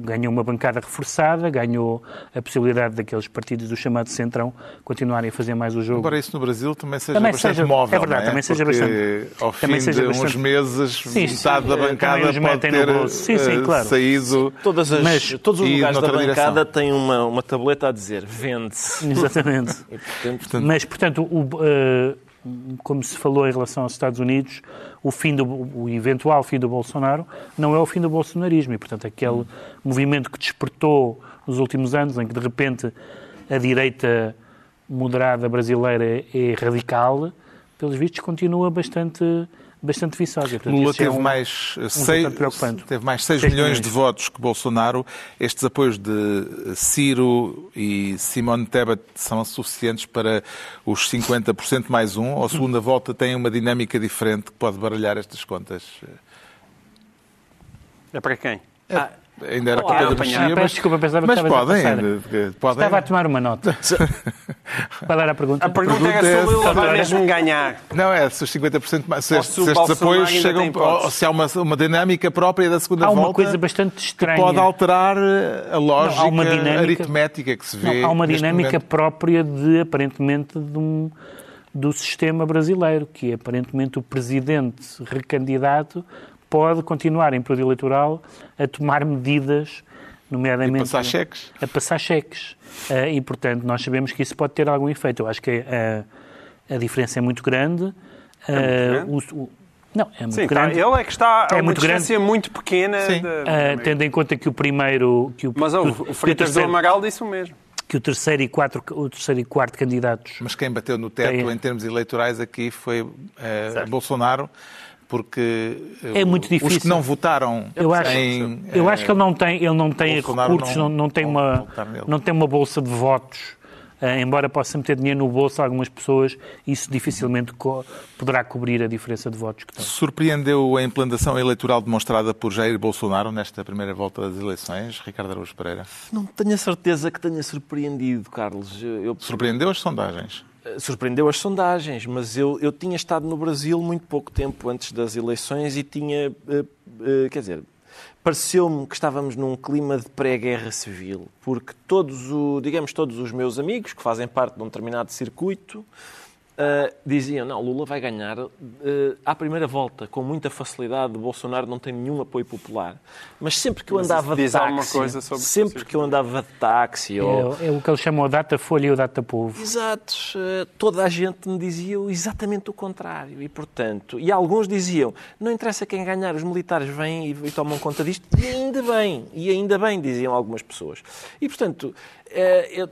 ganhou uma bancada reforçada, ganhou a possibilidade daqueles partidos do chamado Centrão continuarem a fazer mais o jogo. Embora isso no Brasil também seja Também bastante seja- móvel. é verdade, não também seja Porque bastante- Ao fim também seja de uns bastante- meses, Sim, sim, metade da eh, bancada pode metem no ter bolso. Sim, sim, eh, claro. saído. Todas as, Mas- todos os lugares da bancada têm uma, uma tableta a dizer vende-se. Exatamente. E, portanto, Mas, portanto, o, eh, como se falou em relação aos Estados Unidos, o, fim do, o eventual fim do Bolsonaro não é o fim do bolsonarismo. E, portanto, aquele movimento que despertou nos últimos anos, em que, de repente, a direita moderada brasileira é radical, pelos vistos, continua bastante, bastante viçosa. Portanto, Lula é teve, um- mais, eh, seis, teve mais 6 Seis milhões milhões. de votos que Bolsonaro. Estes apoios de Ciro e Simone Tebet são suficientes para os 50% mais um? Ou a segunda volta tem uma dinâmica diferente que pode baralhar estas contas? É para quem? Ainda era apanhar. Mexia, Ah, peço mas, desculpa, pensava que mas a podem, eh, podem. Estava a tomar uma nota. Para dar a pergunta. A pergunta pergunta é é se o Lula vai mesmo ganhar. Não, é se os 50% mais. Se estes, se estes apoios chegam. Ou se há uma, uma dinâmica própria da segunda Há volta. uma coisa bastante que estranha. pode alterar eh, a lógica há uma dinâmica- aritmética que se vê. Não, há uma dinâmica momento. própria de, aparentemente, de um- do sistema brasileiro, que é, aparentemente, o presidente recandidato pode continuar em período eleitoral a tomar medidas, nomeadamente... E passar cheques. A passar cheques. Ah, e, portanto, nós sabemos que isso pode ter algum efeito. Eu acho que a, a diferença é muito grande. Ah, grande? o- o- não, é muito Sim, tá, grande. ele é que está a É uma muito grande. distância muito pequena. Sim. de- Ah, tendo em conta que o primeiro... Que o, Mas que o, o- o que o Freitas do terceiro- Amaral disse o mesmo. que o terceiro e, quatro, o terceiro e quarto candidatos Mas quem bateu no teto Tem. em termos eleitorais aqui foi eh, Bolsonaro, porque eh, É muito os difícil. que não votaram Eu acho, em, eu acho que ele não tem, ele não tem Bolsonaro recursos, não, não- tem não uma, não tem uma bolsa de votos. Eh, embora possa meter dinheiro no bolso a algumas pessoas, isso dificilmente co- poderá cobrir a diferença de votos que tem. Surpreendeu a implantação eleitoral demonstrada por Jair Bolsonaro nesta primeira volta das eleições, Ricardo Araújo Pereira? não tenho a certeza que tenha surpreendido, Carlos. Eu, Surpreendeu as sondagens? Surpreendeu as sondagens, mas eu, eu tinha estado no Brasil muito pouco tempo antes das eleições e tinha, eh, eh, quer dizer, pareceu-me que estávamos num clima de pré-guerra civil, porque todos, o, digamos, todos os meus amigos que fazem parte de um determinado circuito eh, diziam, não, Lula vai ganhar eh, à primeira volta, com muita facilidade, Bolsonaro não tem nenhum apoio popular. Mas sempre que eu andava de táxi, coisa sobre o sempre que eu andava de táxi ou, É, é o que eles chamam o data folha e o data povo. Exato. Eh, Toda a gente me dizia exatamente o contrário. E, portanto, e alguns diziam, não interessa quem ganhar, os militares vêm e, e tomam conta disto. E ainda bem, e ainda bem, diziam algumas pessoas. E, portanto, eu,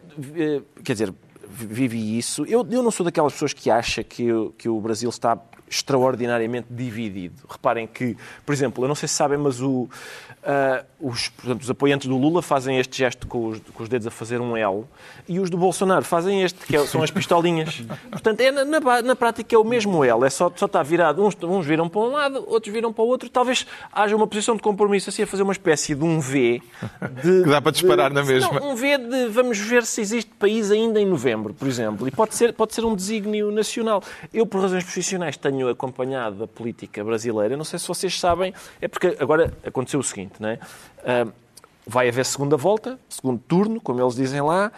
quer dizer, vivi isso. Eu, eu não sou daquelas pessoas que acha que, que o Brasil está extraordinariamente dividido. Reparem que, por exemplo, eu não sei se sabem, mas o, ah, os, portanto, os apoiantes do Lula fazem este gesto com os, com os dedos a fazer um L e os do Bolsonaro fazem este, que é- são as pistolinhas. Portanto, é, na, na, na prática é o mesmo L, é só, só está virado. Uns, uns viram para um lado, outros viram para o outro. Talvez haja uma posição de compromisso assim a fazer uma espécie de um V. De, Que dá para disparar na Não, mesma. um V de vamos ver se existe país ainda em novembro, por exemplo. E pode ser, pode ser um desígnio nacional. Eu, por razões profissionais, tenho acompanhado a política brasileira. Não sei se vocês sabem, é porque agora aconteceu o seguinte, não é? Ah, vai haver segunda volta, segundo turno, como eles dizem lá,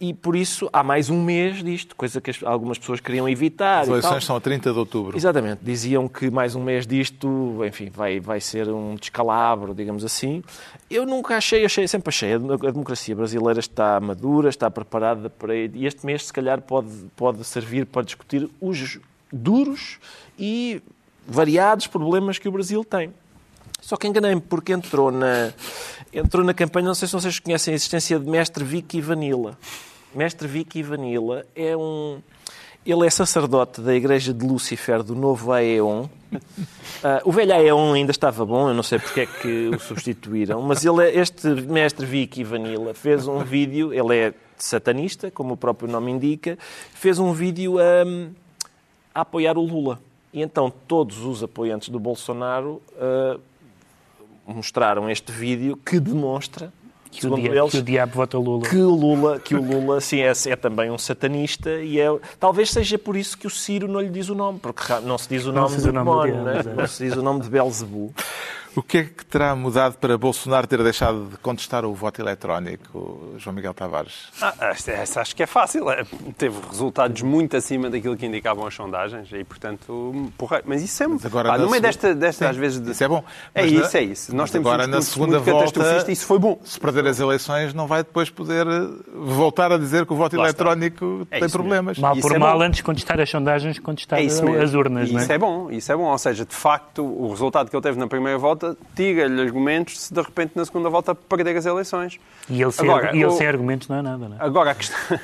e por isso há mais um mês disto, coisa que as- algumas pessoas queriam evitar. As eleições são a 30 de outubro. Exatamente. Diziam que mais um mês disto, enfim, vai, vai ser um descalabro, digamos assim. Eu nunca achei, achei sempre achei, a democracia brasileira está madura, está preparada para... E este mês, se calhar, pode, pode servir para discutir os duros e variados problemas que o Brasil tem. Só que enganei-me, porque entrou na, entrou na campanha, não sei se vocês conhecem a existência de Mestre Vicky Vanilla. Mestre Vicky Vanilla é um... Ele é sacerdote da Igreja de Lúcifer do Novo Aeon. Ah, o velho Aeon ainda estava bom, eu não sei porque é que o substituíram, mas ele é, este mestre Vicky Vanilla fez um vídeo, ele é satanista, como o próprio nome indica, fez um vídeo a apoiar o Lula. E então todos os apoiantes do Bolsonaro ah, mostraram este vídeo que demonstra, Que o, dia, eles, que o diabo vota Lula. que o Lula, que o Lula sim, é, é também um satanista e é, talvez seja por isso que o Ciro não lhe diz o nome, porque não se diz o Não nome do nome do diabo, né? não se diz o nome de Belzebu. O que é que terá mudado para Bolsonaro ter deixado de contestar o voto eletrónico, João Miguel Tavares? Ah, esta, essa acho que é fácil. É, Teve resultados muito acima daquilo que indicavam as sondagens e, portanto, porra, mas isso é. Mas agora na no meio desta, desta Sim, às vezes. De... Isso é bom. É Mas na- isso, é isso. Nós temos agora um na segunda muito volta, catastrofista e isso foi bom. se perder as eleições, não vai depois poder eh, voltar a dizer que o voto Lá eletrónico É tem problemas. Mal Isso por é mal, bom. antes de contestar as sondagens, contestar É isso mesmo. as urnas, não é? isso é bom, isso é bom. Ou seja, de facto, o resultado que ele teve na primeira volta tira-lhe argumentos se de repente na segunda volta perder as eleições. E ele, sem, Agora, e ele o- sem argumentos não é nada, não é? Agora, a questão...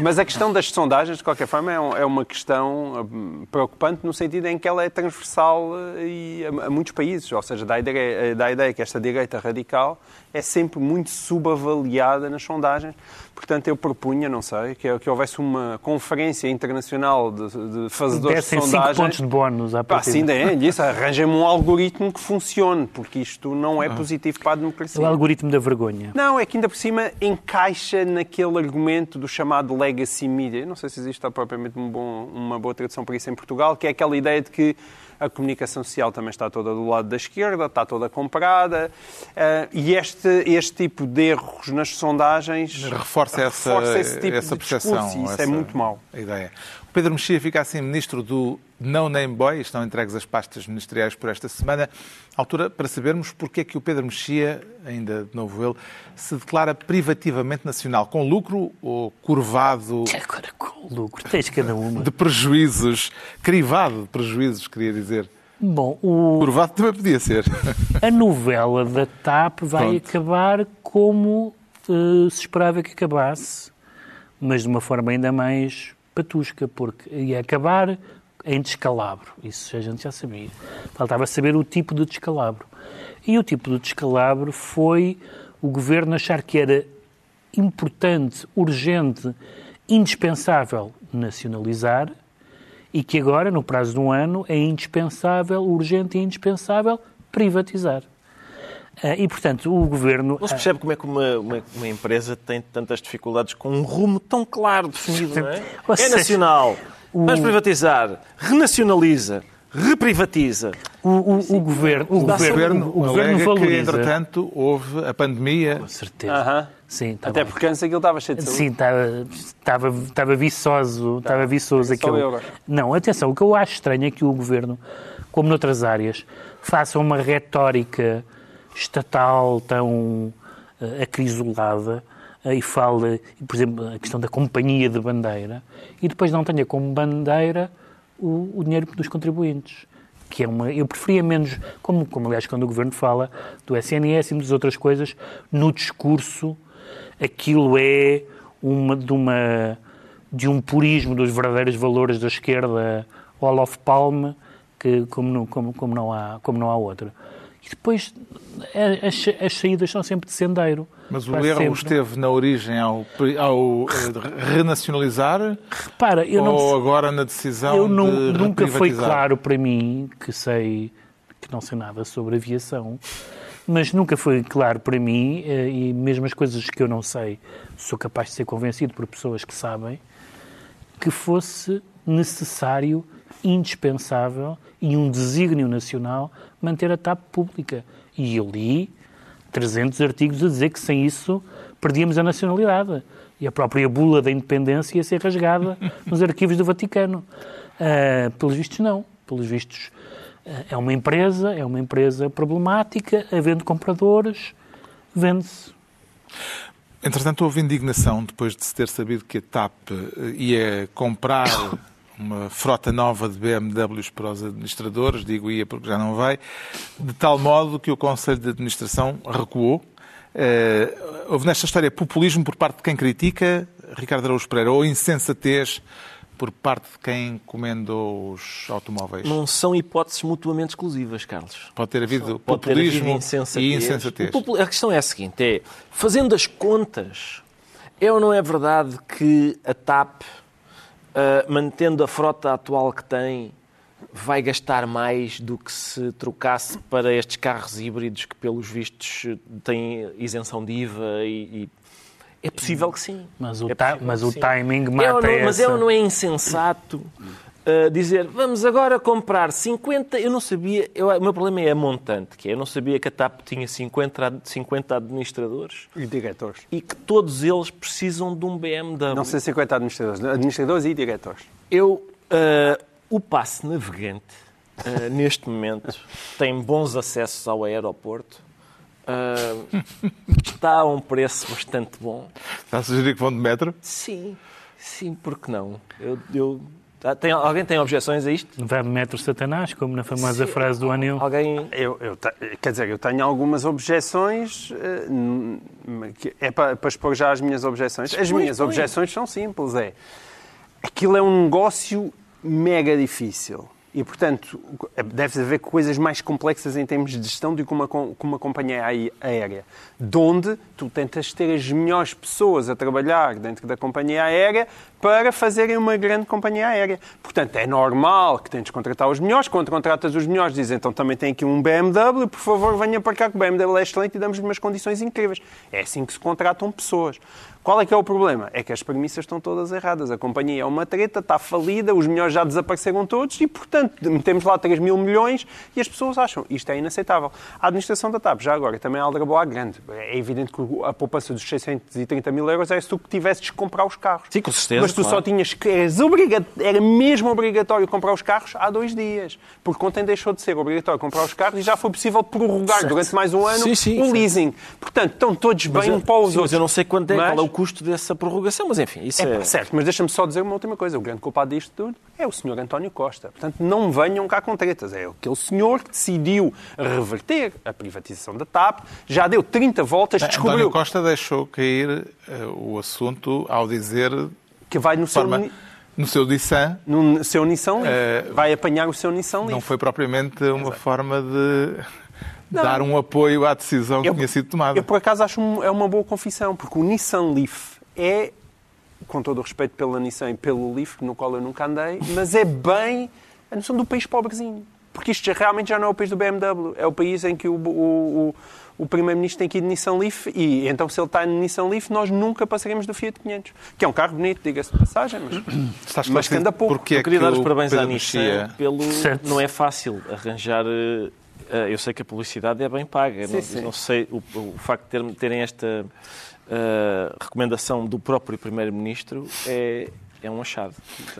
Mas a questão das sondagens, de qualquer forma, é é uma questão hum, preocupante no sentido em que ela é transversal eh, a, a muitos países. Ou seja, dá a, ideia, dá a ideia que esta direita radical é sempre muito subavaliada nas sondagens. Portanto, eu propunha, não sei, que, que houvesse uma conferência internacional de, de fazedores Dessem de 5 sondagens. pontos de bónus à Pá, partida. sim, é, disse, arranjem-me um algoritmo que funcione, porque isto não é positivo para a democracia. O algoritmo da vergonha. Não, é que ainda por cima encaixa naquele argumento do chamado legacy media. Não sei se existe propriamente um bom- uma boa tradução para isso em Portugal, que é aquela ideia de que a comunicação social também está toda do lado da esquerda, está toda comprada, eh, e este, este tipo de erros nas sondagens Reforça essa, reforça esse tipo essa de percepção. discurso, e isso essa é muito mau. Ideia. Pedro Mexia fica assim ministro do No Name Boy, estão entregues as pastas ministeriais por esta semana. Altura para sabermos porque é que o Pedro Mexia, ainda de novo ele, se declara privativamente nacional, com lucro ou curvado Agora com lucro, tens cada uma. de prejuízos, crivado de prejuízos, queria dizer. Bom, o, Curvado também podia ser. a novela da TAP vai Pronto. acabar como eh, se esperava que acabasse, mas de uma forma ainda mais patusca, porque ia acabar em descalabro. Isso a gente já sabia. Faltava saber o tipo de descalabro. E o tipo de descalabro foi o governo achar que era importante, urgente, indispensável nacionalizar e que agora, no prazo de um ano, é indispensável, urgente e indispensável privatizar. Ah, E, portanto, o governo. Não se percebe como é que uma, uma, uma empresa tem tantas dificuldades com um rumo tão claro definido, não é? É seja, nacional, vamos privatizar, renacionaliza, reprivatiza. O, o, o governo, o O governo, o governo alega que, valoriza. entretanto, houve a pandemia. Com certeza. Aham. Sim, tá Até bem. porque antes aquilo estava cheio de saúde. Sim, estava, estava, estava viçoso, estava viçoso só aquele... euros. Não, atenção, o que eu acho estranho é que o Governo, como noutras áreas, faça uma retórica estatal tão eh, acrisolada eh, e fale, por exemplo, a questão da companhia de bandeira e depois não tenha como bandeira o, o dinheiro dos contribuintes. Que é uma, eu preferia menos, como, como aliás quando o Governo fala do SNS e das outras coisas, no discurso aquilo é uma, de uma de um purismo dos verdadeiros valores da esquerda Olof Palme, que, como, não, como, como, não há, como não há outro. E depois as, as saídas são sempre de sendeiro. Mas o erro sempre. esteve na origem ao, ao eh, renacionalizar Repara, eu não, ou agora na decisão eu não- de nunca foi claro para mim que sei que não sei nada sobre aviação, mas nunca foi claro para mim eh, e mesmo as coisas que eu não sei sou capaz de ser convencido por pessoas que sabem que fosse necessário, indispensável e um desígnio nacional manter a TAP pública. E eu li 300 artigos a dizer que sem isso perdíamos a nacionalidade. E a própria bula da independência ia ser rasgada nos arquivos do Vaticano. Ah, pelos vistos, não. Pelos vistos, ah, é uma empresa, é uma empresa problemática, havendo compradores, vende-se. Entretanto, houve indignação depois de se ter sabido que a TAP eh, ia comprar uma frota nova de BMWs para os administradores, digo ia porque já não vai, de tal modo que o Conselho de Administração recuou. Eh, houve nesta história populismo por parte de quem critica, Ricardo Araújo Pereira, ou insensatez por parte de quem encomendou os automóveis? Não são hipóteses mutuamente exclusivas, Carlos. Pode ter havido Pode ter havido populismo insensatez. e insensatez. Popul- A questão é a seguinte: é, fazendo as contas, é ou não é verdade que a TAP, ah, mantendo a frota atual que tem, vai gastar mais do que se trocasse para estes carros híbridos que, pelos vistos, têm isenção de IVA e. e- É possível que sim. Mas o, É ta- mas o timing É mata ou não- mas é essa. ou não é insensato uh, dizer vamos agora comprar 50. Eu não sabia, eu- o meu problema é a montante, que é eu não sabia que a TAP tinha 50, ad- 50 administradores E diretores. e que todos eles precisam de um BMW. Não sei 50 administradores. Administradores e diretores. Eu, uh, o passe navegante, uh, neste momento, tem bons acessos ao aeroporto. Uh, está a um preço bastante bom. Está a sugerir que vão de metro? Sim, sim, porque não? Eu, eu- tem, alguém tem objeções a isto? Vai metro Satanás, como na famosa Sim. frase do anel. Alguém. Eu, eu quer dizer, eu tenho algumas objeções. eh, É para, para expor já as minhas objeções. As minhas objeções são simples. É, aquilo é um negócio mega difícil. E, portanto, deve haver coisas mais complexas em termos de gestão do que uma, uma companhia aé- aérea. De onde tu tentas ter as melhores pessoas a trabalhar dentro da companhia aérea para fazerem uma grande companhia aérea. Portanto, é normal que tentes contratar os melhores. Quando contratas os melhores, dizem então também tem aqui um BMW, por favor, venha para cá que o BMW é excelente e damos-lhe umas condições incríveis. É assim que se contratam pessoas. Qual é que é o problema? É que as premissas estão todas erradas. A companhia é uma treta, está falida, os melhores já desapareceram todos e, portanto, metemos lá 3 mil milhões e as pessoas acham isto é inaceitável. A administração da TAP, já agora, também é aldraboa grande. É evidente que a poupança dos 630 mil euros é se tu que tivesses que comprar os carros. Sim, com certeza, Mas tu claro. só tinhas que... Era mesmo obrigatório comprar os carros há dois dias. Porque ontem deixou de ser obrigatório comprar os carros e já foi possível prorrogar durante mais um ano Sim, sim, o certo. leasing. Portanto, estão todos Mas bem eu, para os sim, outros. mas eu não sei quanto é, Mas- qual é o custo dessa prorrogação, mas enfim, isso é, é. certo, mas deixa-me só dizer uma última coisa. O grande culpado disto tudo é o senhor António Costa. Portanto, não venham cá com tretas. É aquele senhor que decidiu reverter a privatização da TAP, já deu 30 voltas, descobriu António Costa deixou cair eh, o assunto ao dizer, que vai no seu, forma, ni- no seu Nissan, no seu Nissan. Eh, vai apanhar o seu Nissan Leaf. não foi propriamente uma forma de dar um apoio à decisão que tinha sido tomada. Eu, por acaso, acho um- é uma boa confissão, porque o Nissan Leaf é, com todo o respeito pela Nissan e pelo Leaf, no qual eu nunca andei, mas é bem a noção do país pobrezinho. Porque isto já, realmente já não é o país do BMW, é o país em que o, o, o, o Primeiro-Ministro tem que ir de Nissan Leaf e então se ele está no Nissan Leaf nós nunca passaremos do Fiat 500. Que é um carro bonito, diga-se de passagem, mas, Estás mas que anda pouco. Porque Eu é queria que dar os parabéns à Nissan pelo. Certo. Não é fácil arranjar. Eh, Eu sei que a publicidade é bem paga. Sim, não, sim. não sei o, o facto de ter- terem esta eh, recomendação do próprio primeiro-ministro é, é um achado.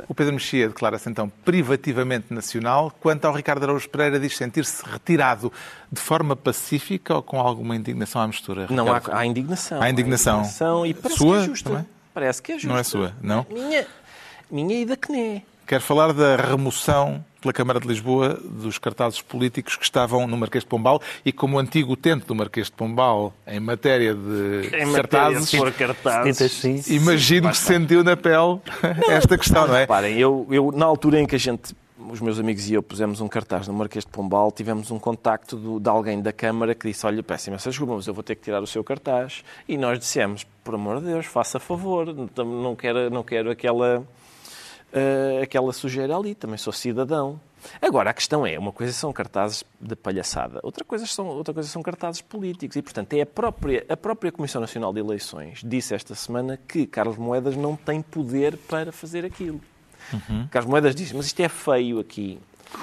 O Pedro Mexia declara-se então privativamente nacional, quanto ao Ricardo Araújo Pereira diz sentir-se retirado de forma pacífica ou com alguma indignação à mistura. Não há, Ricardo? há indignação. Há indignação. e parece Sua que é justa. também? Parece que é justa. Não é sua, não? Minha, minha e da CNE. Quer falar da remoção pela Câmara de Lisboa dos cartazes políticos que estavam no Marquês de Pombal e como antigo utente do Marquês de Pombal em matéria de Em cartazes, matéria de cartazes. Ditas assim. imagino que sentiu na pele esta questão, não é? Reparem, eu, eu, na altura em que a gente, os meus amigos e eu pusemos um cartaz no Marquês de Pombal, tivemos um contacto do- de alguém da Câmara que disse, olha, peço imensa desculpa, mas eu vou ter que tirar o seu cartaz. E nós dissemos, por amor de Deus, faça favor, não- não quero, não quero aquela, eh, aquela sujeira ali, também sou cidadão. Agora, a questão é, uma coisa são cartazes de palhaçada, outra coisa são, outra coisa são cartazes políticos. E, portanto, é a própria, a própria Comissão Nacional de Eleições disse esta semana que Carlos Moedas não tem poder para fazer aquilo. Carlos Moedas disse, mas isto é feio aqui.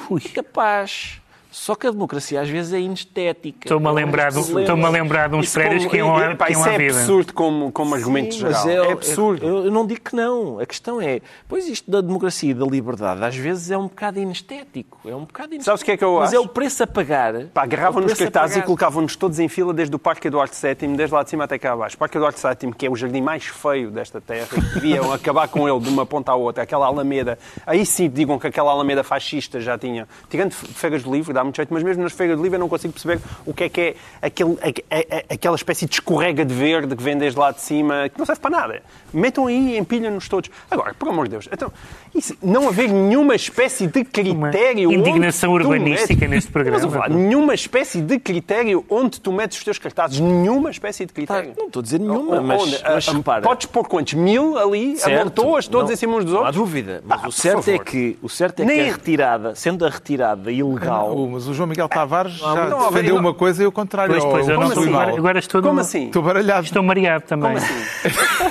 Ui. Capaz. Só que a democracia às vezes é inestética. Estou-me a lembrar, de- estou-me a lembrar de uns como- que iam, e- à- que iam Isso é vida. absurdo como, como argumento Sim, geral. mas É, absurdo. Eu, eu não digo que não. A questão é, pois isto da democracia e da liberdade às vezes é um bocado inestético. É um bocado inestético. Sabes o que é que eu Mas acho? é o preço a pagar. Pá, agarravam-nos É cartazes e colocavam-nos todos em fila desde o Parque Eduardo VII, desde lá de cima até cá abaixo. Parque Eduardo VII, que é o jardim mais feio desta terra, que deviam acabar com ele de uma ponta à outra, aquela alameda. Aí sim digam que aquela alameda fascista já tinha. Tirando feiras de livro, dá muito jeito, mas mesmo nas feiras de livro eu não consigo perceber o que é que é aquele, a- a- a- aquela espécie de escorrega de verde que vem desde lá de cima, que não serve para nada. Metam aí e empilham-nos todos. Agora, por amor de Deus, então, isso, não haver nenhuma espécie de critério. Uma indignação onde tu urbanística metes- neste programa. Falar, nenhuma espécie de critério onde tu metes os teus cartazes. Nenhuma espécie de critério. Tá, não estou a dizer nenhuma, O- mas- onde? mas Ah, repara. Podes pôr quantos? Mil ali? Certo. Amontoas todos Não- em cima uns dos Não há outros? dúvida. Mas Ah, o certo é que, o certo é que Nem- a retirada, sendo a retirada ilegal, Mas o João Miguel Tavares já não, defendeu não. uma coisa e o contrário. Pois, pois, Ou eu não assim? Agora, agora estou, Como numa- assim? Estou baralhado. estou mareado também. Como assim?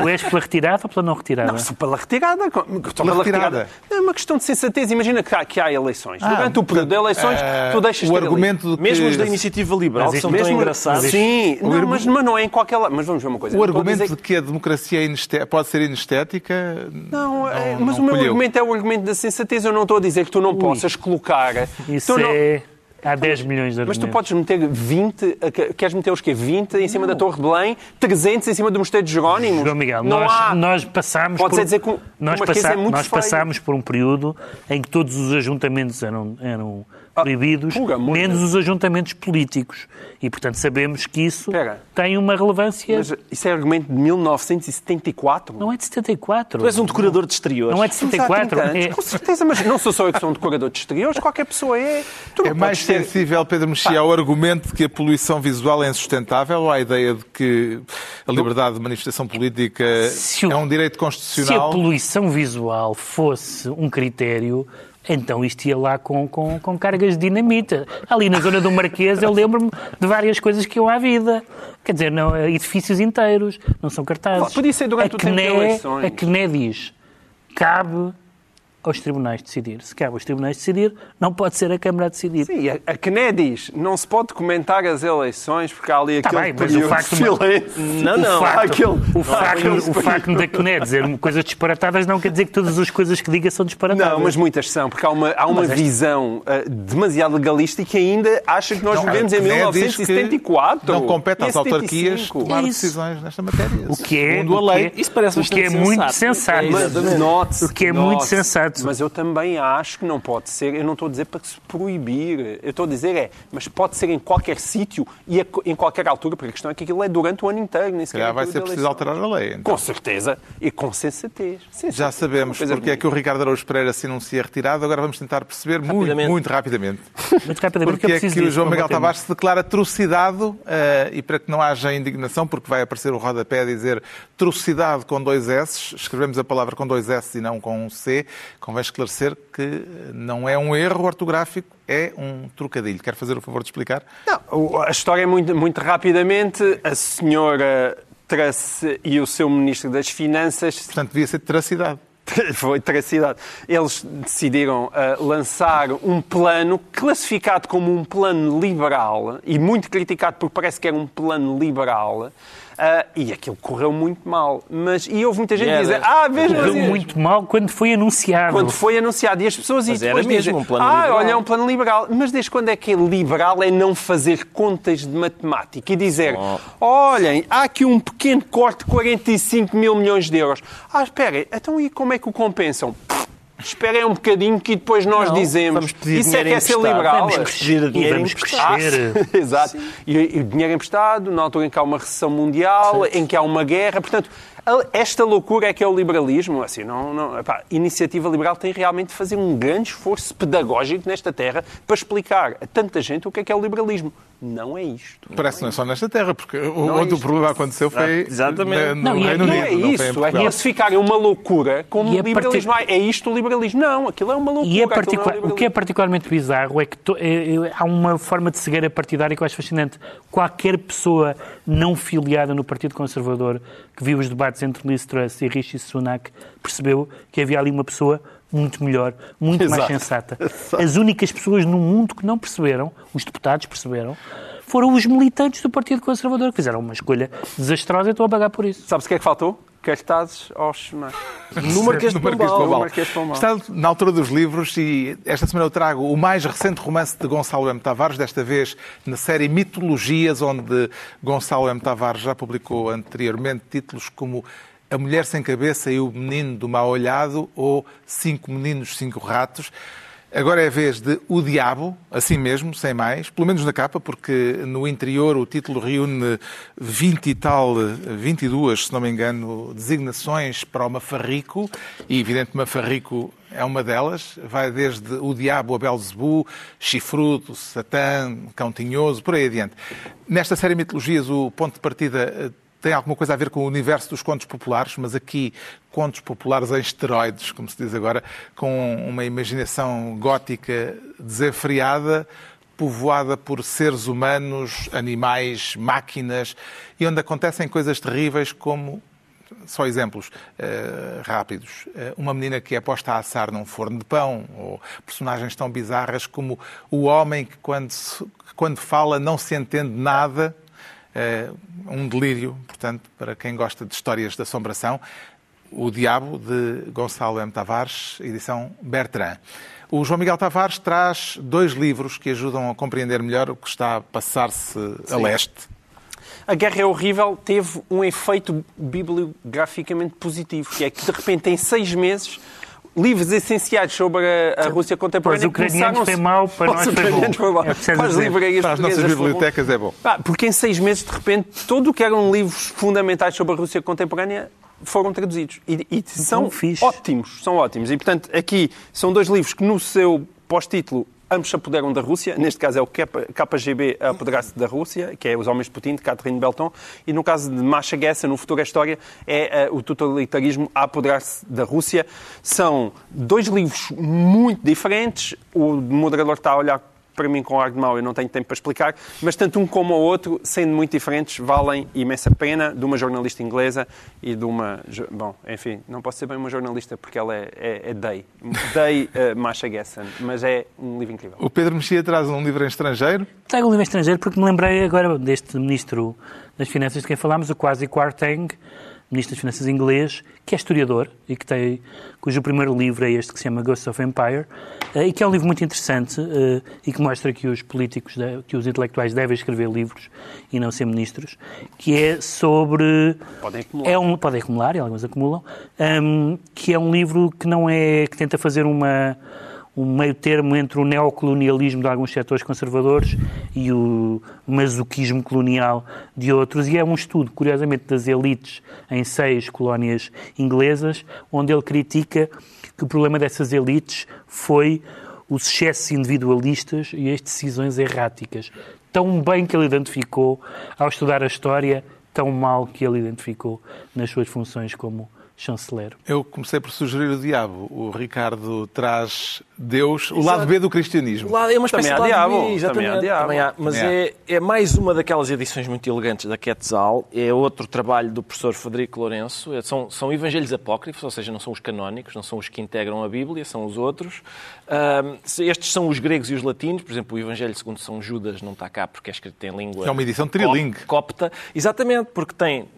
Tu és pela retirada ou pela não retirada? Não, sou pela retirada. Sou Pela retirada. É uma questão de sensatez. Imagina que há, que há eleições. Durante o período de eleições, Ah, tu deixas o ter ali. argumento de que... mesmo os da iniciativa liberal são tão Mesmo- engraçados. Sim, não, argu- mas, mas não é em qualquer lado. Mas vamos ver uma coisa. O estou argumento de que a democracia é pode ser inestética... Não, é- mas o meu argumento é o argumento da sensatez. Eu não estou a dizer que tu não possas colocar. Isso tu não- é... Há 10 milhões de Mas tu argumentos. podes meter 20, a- queres meter os quê? 20 em cima da Torre de Belém, 300 em cima do Mosteiro de Jerónimos? João Miguel, não nós, há. nós passámos Pode-se por, dizer que nós, Marquês é nós passámos por um período em que todos os ajuntamentos eram, eram proibidos, amor de menos os ajuntamentos políticos. E, portanto, sabemos que isso Espera. tem uma relevância... Mas isso é argumento de 1974? Não é de 74. Tu és um decorador de exteriores. Não é de Mas há 74. 30 anos, É... Com certeza, mas não sou só eu que sou um decorador de exteriores, qualquer pessoa é. Tu É mais ter- sensível, Pedro Mexia, ao argumento de que a poluição visual é insustentável ou à ideia de que a liberdade de manifestação política o- é um direito Se a constitucional? poluição visual fosse um critério, então isto ia lá com, com, com cargas de dinamita. Ali na zona do Marquês eu lembro-me de várias coisas que iam à vida. Quer dizer, não, edifícios inteiros, não são cartazes. Podia ser durante a o tempo CNE. A CNE diz, cabe aos tribunais decidir. Se cabe aos tribunais decidir, não pode ser a Câmara a decidir. Sim, a, a CNE diz, não se pode comentar as eleições porque há ali Tá aquele bem, mas o facto- de silêncio. Não, não. o facto, aquele- o facto, aquele o facto da CNE dizer coisas disparatadas não quer dizer que todas as coisas que diga são disparatadas. Não, mas muitas são, porque há uma, há uma Mas visão ah, demasiado legalista e que ainda acha que nós Não, vivemos em CNE diz que 1974. Não compete às autarquias 75. tomar isso. decisões nesta matéria. O que é, Segundo o a que lei. é- Isso parece o que é muito sensato. sensato. É, O que é muito note-se. Sensato. Mas eu também acho que não pode ser, eu não estou a dizer para se proibir, eu estou a dizer é, mas pode ser em qualquer sítio e a- em qualquer altura, porque a questão é que aquilo é durante o ano inteiro, nem Se sequer calhar é vai ser preciso alterar a lei. então. Com certeza e com sensatez. Sensatez. Já sabemos Coisa porque é que o Ricardo Araújo Pereira se anuncia retirado. Agora vamos tentar perceber muito, Rapidamente. muito rapidamente. Muito rapidamente, Porque eu é que o João Miguel Tavares se declara trucidado eh, e para que não haja indignação, porque vai aparecer o rodapé a dizer trucidado com dois S, escrevemos a palavra com dois S e não com um C, convém esclarecer que eh, não é um erro ortográfico, é um trocadilho. Quer fazer o favor de explicar? Não, a história é muito, muito rapidamente. A senhora Trace e o seu Ministro das Finanças Portanto, devia ser tracidade. Foi tracidade. Eles decidiram ah, lançar um plano classificado como um plano liberal e muito criticado porque parece que era um plano liberal. Ah, e aquilo correu muito mal. Mas, e houve muita gente que dizer, ah, mesmo Correu assim, muito mal quando foi anunciado. quando foi anunciado. E as pessoas Mas e depois mesmo dizem, um plano ah, liberal. olha, é um plano liberal. Mas desde quando é que é liberal é não fazer contas de matemática e dizer, olhem, há aqui um pequeno corte de 45 mil milhões de euros. Ah, espera, então e como é que o compensam? Esperem um bocadinho que depois nós Não, dizemos. vamos pedir Isso é que é ser liberal. Vamos pedir dinheiro vamos emprestado. crescer. Ah, Exato. E, e o dinheiro emprestado, na altura em que há uma recessão mundial, em que há uma guerra. Portanto, esta loucura é que é o liberalismo. Assim, não, não, epá, a iniciativa liberal tem realmente de fazer um grande esforço pedagógico nesta terra para explicar a tanta gente o que é que é o liberalismo. Não é isto. Parece que não é só nesta terra, porque o- Não é onde o isto. problema aconteceu foi Exatamente. na- no Não, é- Reino não Unido. Não é não foi em isso, é Portugal. classificarem uma loucura como E é liberalismo. partic- Ah, É isto o liberalismo. Não, aquilo é uma loucura. E é particular- o que é particularmente bizarro é que to- é- é- há uma forma de cegueira partidária que eu acho fascinante. Qualquer pessoa não filiada no Partido Conservador que viu os debates entre Liz Truss e Rishi Sunak percebeu que havia ali uma pessoa muito melhor, muito mais Exato. sensata. As únicas pessoas no mundo que não perceberam, os deputados perceberam, foram os militantes do Partido Conservador que fizeram uma escolha desastrosa e estão a pagar por isso. Sabes o que é que faltou? Cartazes aos... No Marquês de No Marquês de Pombal. Pombal. No Marquês de Pombal. Está na altura dos livros e esta semana eu trago o mais recente romance de Gonçalo M. Tavares, desta vez na série Mitologias, onde Gonçalo M. Tavares já publicou anteriormente títulos como A Mulher Sem Cabeça e o Menino do Mal Olhado ou Cinco Meninos, Cinco Ratos. Agora é a vez de O Diabo, assim mesmo, sem mais, pelo menos na capa, porque no interior o título reúne 20 e tal, 22, se não me engano, designações para o Mafarrico, e evidente Mafarrico é uma delas, vai desde o Diabo a Belzebu, Chifrudo, Satã, Cão Tinhoso, por aí adiante. Nesta série mitologias, o ponto de partida eh, tem alguma coisa a ver com o universo dos contos populares, mas aqui contos populares em esteroides, como se diz agora, com uma imaginação gótica desenfreada, povoada por seres humanos, animais, máquinas, e onde acontecem coisas terríveis como só exemplos eh, rápidos. Eh, uma menina que é posta a assar num forno de pão, ou personagens tão bizarras como o homem que, quando, se- que quando fala, não se entende nada. Eh, um delírio, portanto, para quem gosta de histórias de assombração. O Diabo, de Gonçalo M. Tavares, edição Bertrand. O João Miguel Tavares traz dois livros que ajudam a compreender melhor o que está a passar-se a leste. A Guerra é Horrível teve um efeito bibliograficamente positivo, que é que, de repente, em seis meses, livros essenciais sobre a, a Rússia Para contemporânea os ucranianos foi mau, para Para nós os foi bom. É Para as livrarias Para as nossas bibliotecas é bom. Pá, porque em seis meses, de repente, tudo o que eram livros fundamentais sobre a Rússia contemporânea foram traduzidos. E, e são fixe. ótimos, são ótimos. E, portanto, aqui são dois livros que, no seu pós-título, ambos se apoderam da Rússia. Neste caso é o KGB a apoderar-se da Rússia, que é Os Homens de Putin, de Catherine Belton. E no caso de Masha Gessa, no Futuro é História, é eh, o totalitarismo a apoderar-se da Rússia. São dois livros muito diferentes. O moderador está a olhar para mim com ar de mau, eu não tenho tempo para explicar, mas tanto um como o outro, sendo muito diferentes, valem imensa pena de uma jornalista inglesa e de uma... Bom, enfim, não posso ser bem uma jornalista porque ela é, é, é Day. Day uh, Masha Gessen, mas é um livro incrível. O Pedro Mexia traz um livro em estrangeiro. Trago um livro estrangeiro porque me lembrei agora deste ministro das Finanças de quem falámos, o Kwasi Kwarteng, ministro das Finanças inglês, que é historiador e que tem, cujo primeiro livro é este que se chama Ghosts of Empire, eh, e que é um livro muito interessante eh, e que mostra que os políticos, que os intelectuais devem escrever livros e não ser ministros, que é sobre... Podem acumular. É um, podem acumular, e alguns acumulam, hum, que é um livro que não é, que tenta fazer uma um meio termo entre o neocolonialismo de alguns setores conservadores e o masoquismo colonial de outros. E é um estudo, curiosamente, das elites em seis colónias inglesas, onde ele critica que o problema dessas elites foi os excessos individualistas e as decisões erráticas. Tão bem que ele identificou ao estudar a história, tão mal que ele identificou nas suas funções como chanceler. Eu comecei por sugerir o diabo. O Ricardo traz Deus, o lado B do cristianismo. Lá é uma espécie Também de há lado diabo, B, exatamente. também há diabo. Também há, mas Também é, é mais uma daquelas edições muito elegantes da Quetzal. É outro trabalho do professor Frederico Lourenço. É- São, são evangelhos apócrifos, ou seja, não são os canónicos, não são os que integram a Bíblia, são os outros. Se- estes são os gregos e os latinos. Por exemplo, o Evangelho segundo São Judas não está cá porque é escrito em língua É uma edição trilingue. cop- copta. Exatamente, porque tem...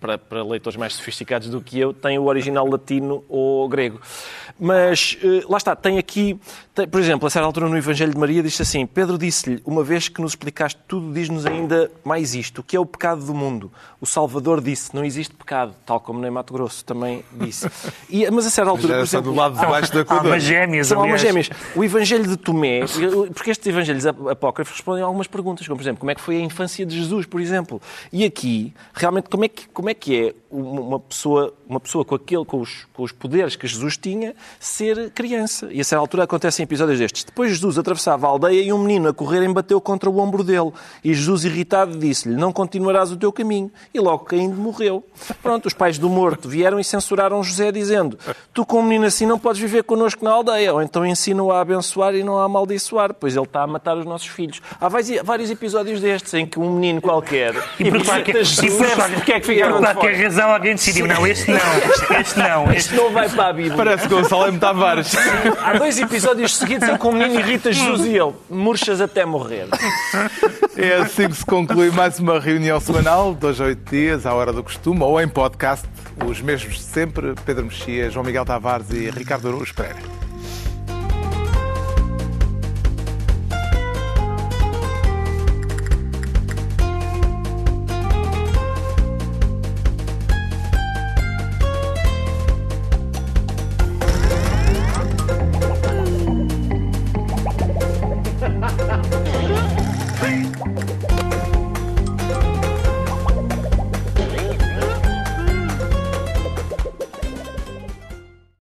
para, para leitores mais sofisticados do que eu, tem o original latino ou grego. Mas eh, lá está, tem aqui, tem, por exemplo, a certa altura no Evangelho de Maria diz assim: Pedro disse-lhe, uma vez que nos explicaste tudo, diz-nos ainda mais isto: o que é o pecado do mundo? O Salvador disse: não existe pecado, tal como nem Mato Grosso também disse. E, mas a certa altura, por exemplo, do lado de baixo da Almas Equador. gêmeas, são almas gêmeas. O Evangelho de Tomé, porque estes Evangelhos apócrifos respondem a algumas perguntas, como por exemplo, como é que foi a infância de Jesus, por exemplo. E aqui, realmente, como é que, como é, que é uma pessoa, uma pessoa com, aquele, com, os, com os poderes que Jesus tinha ser criança? E a certa altura acontecem episódios destes. Depois Jesus atravessava a aldeia e um menino a correr embateu contra o ombro dele. E Jesus, irritado, disse-lhe, não continuarás o teu caminho. E logo caindo morreu. Pronto, os pais do morto vieram e censuraram José, dizendo, tu com um menino assim não podes viver connosco na aldeia. Ou então ensina-o a abençoar e não a amaldiçoar, pois ele está a matar os nossos filhos. Há vários episódios destes em que um menino qualquer E qualquer, imita e Jesus, por qualquer- porque é que por qualquer fora? razão alguém decidiu, não, este não, este não, este não vai para a Bíblia. Parece Gonçalo M. Tavares. Há dois episódios seguidos em que o menino irrita Jesus e ele murchas até morrer. É assim que se conclui mais uma reunião semanal, dois a oito dias, à hora do costume, ou em podcast, os mesmos de sempre, Pedro Mexia, João Miguel Tavares e Ricardo Araújo Pereira.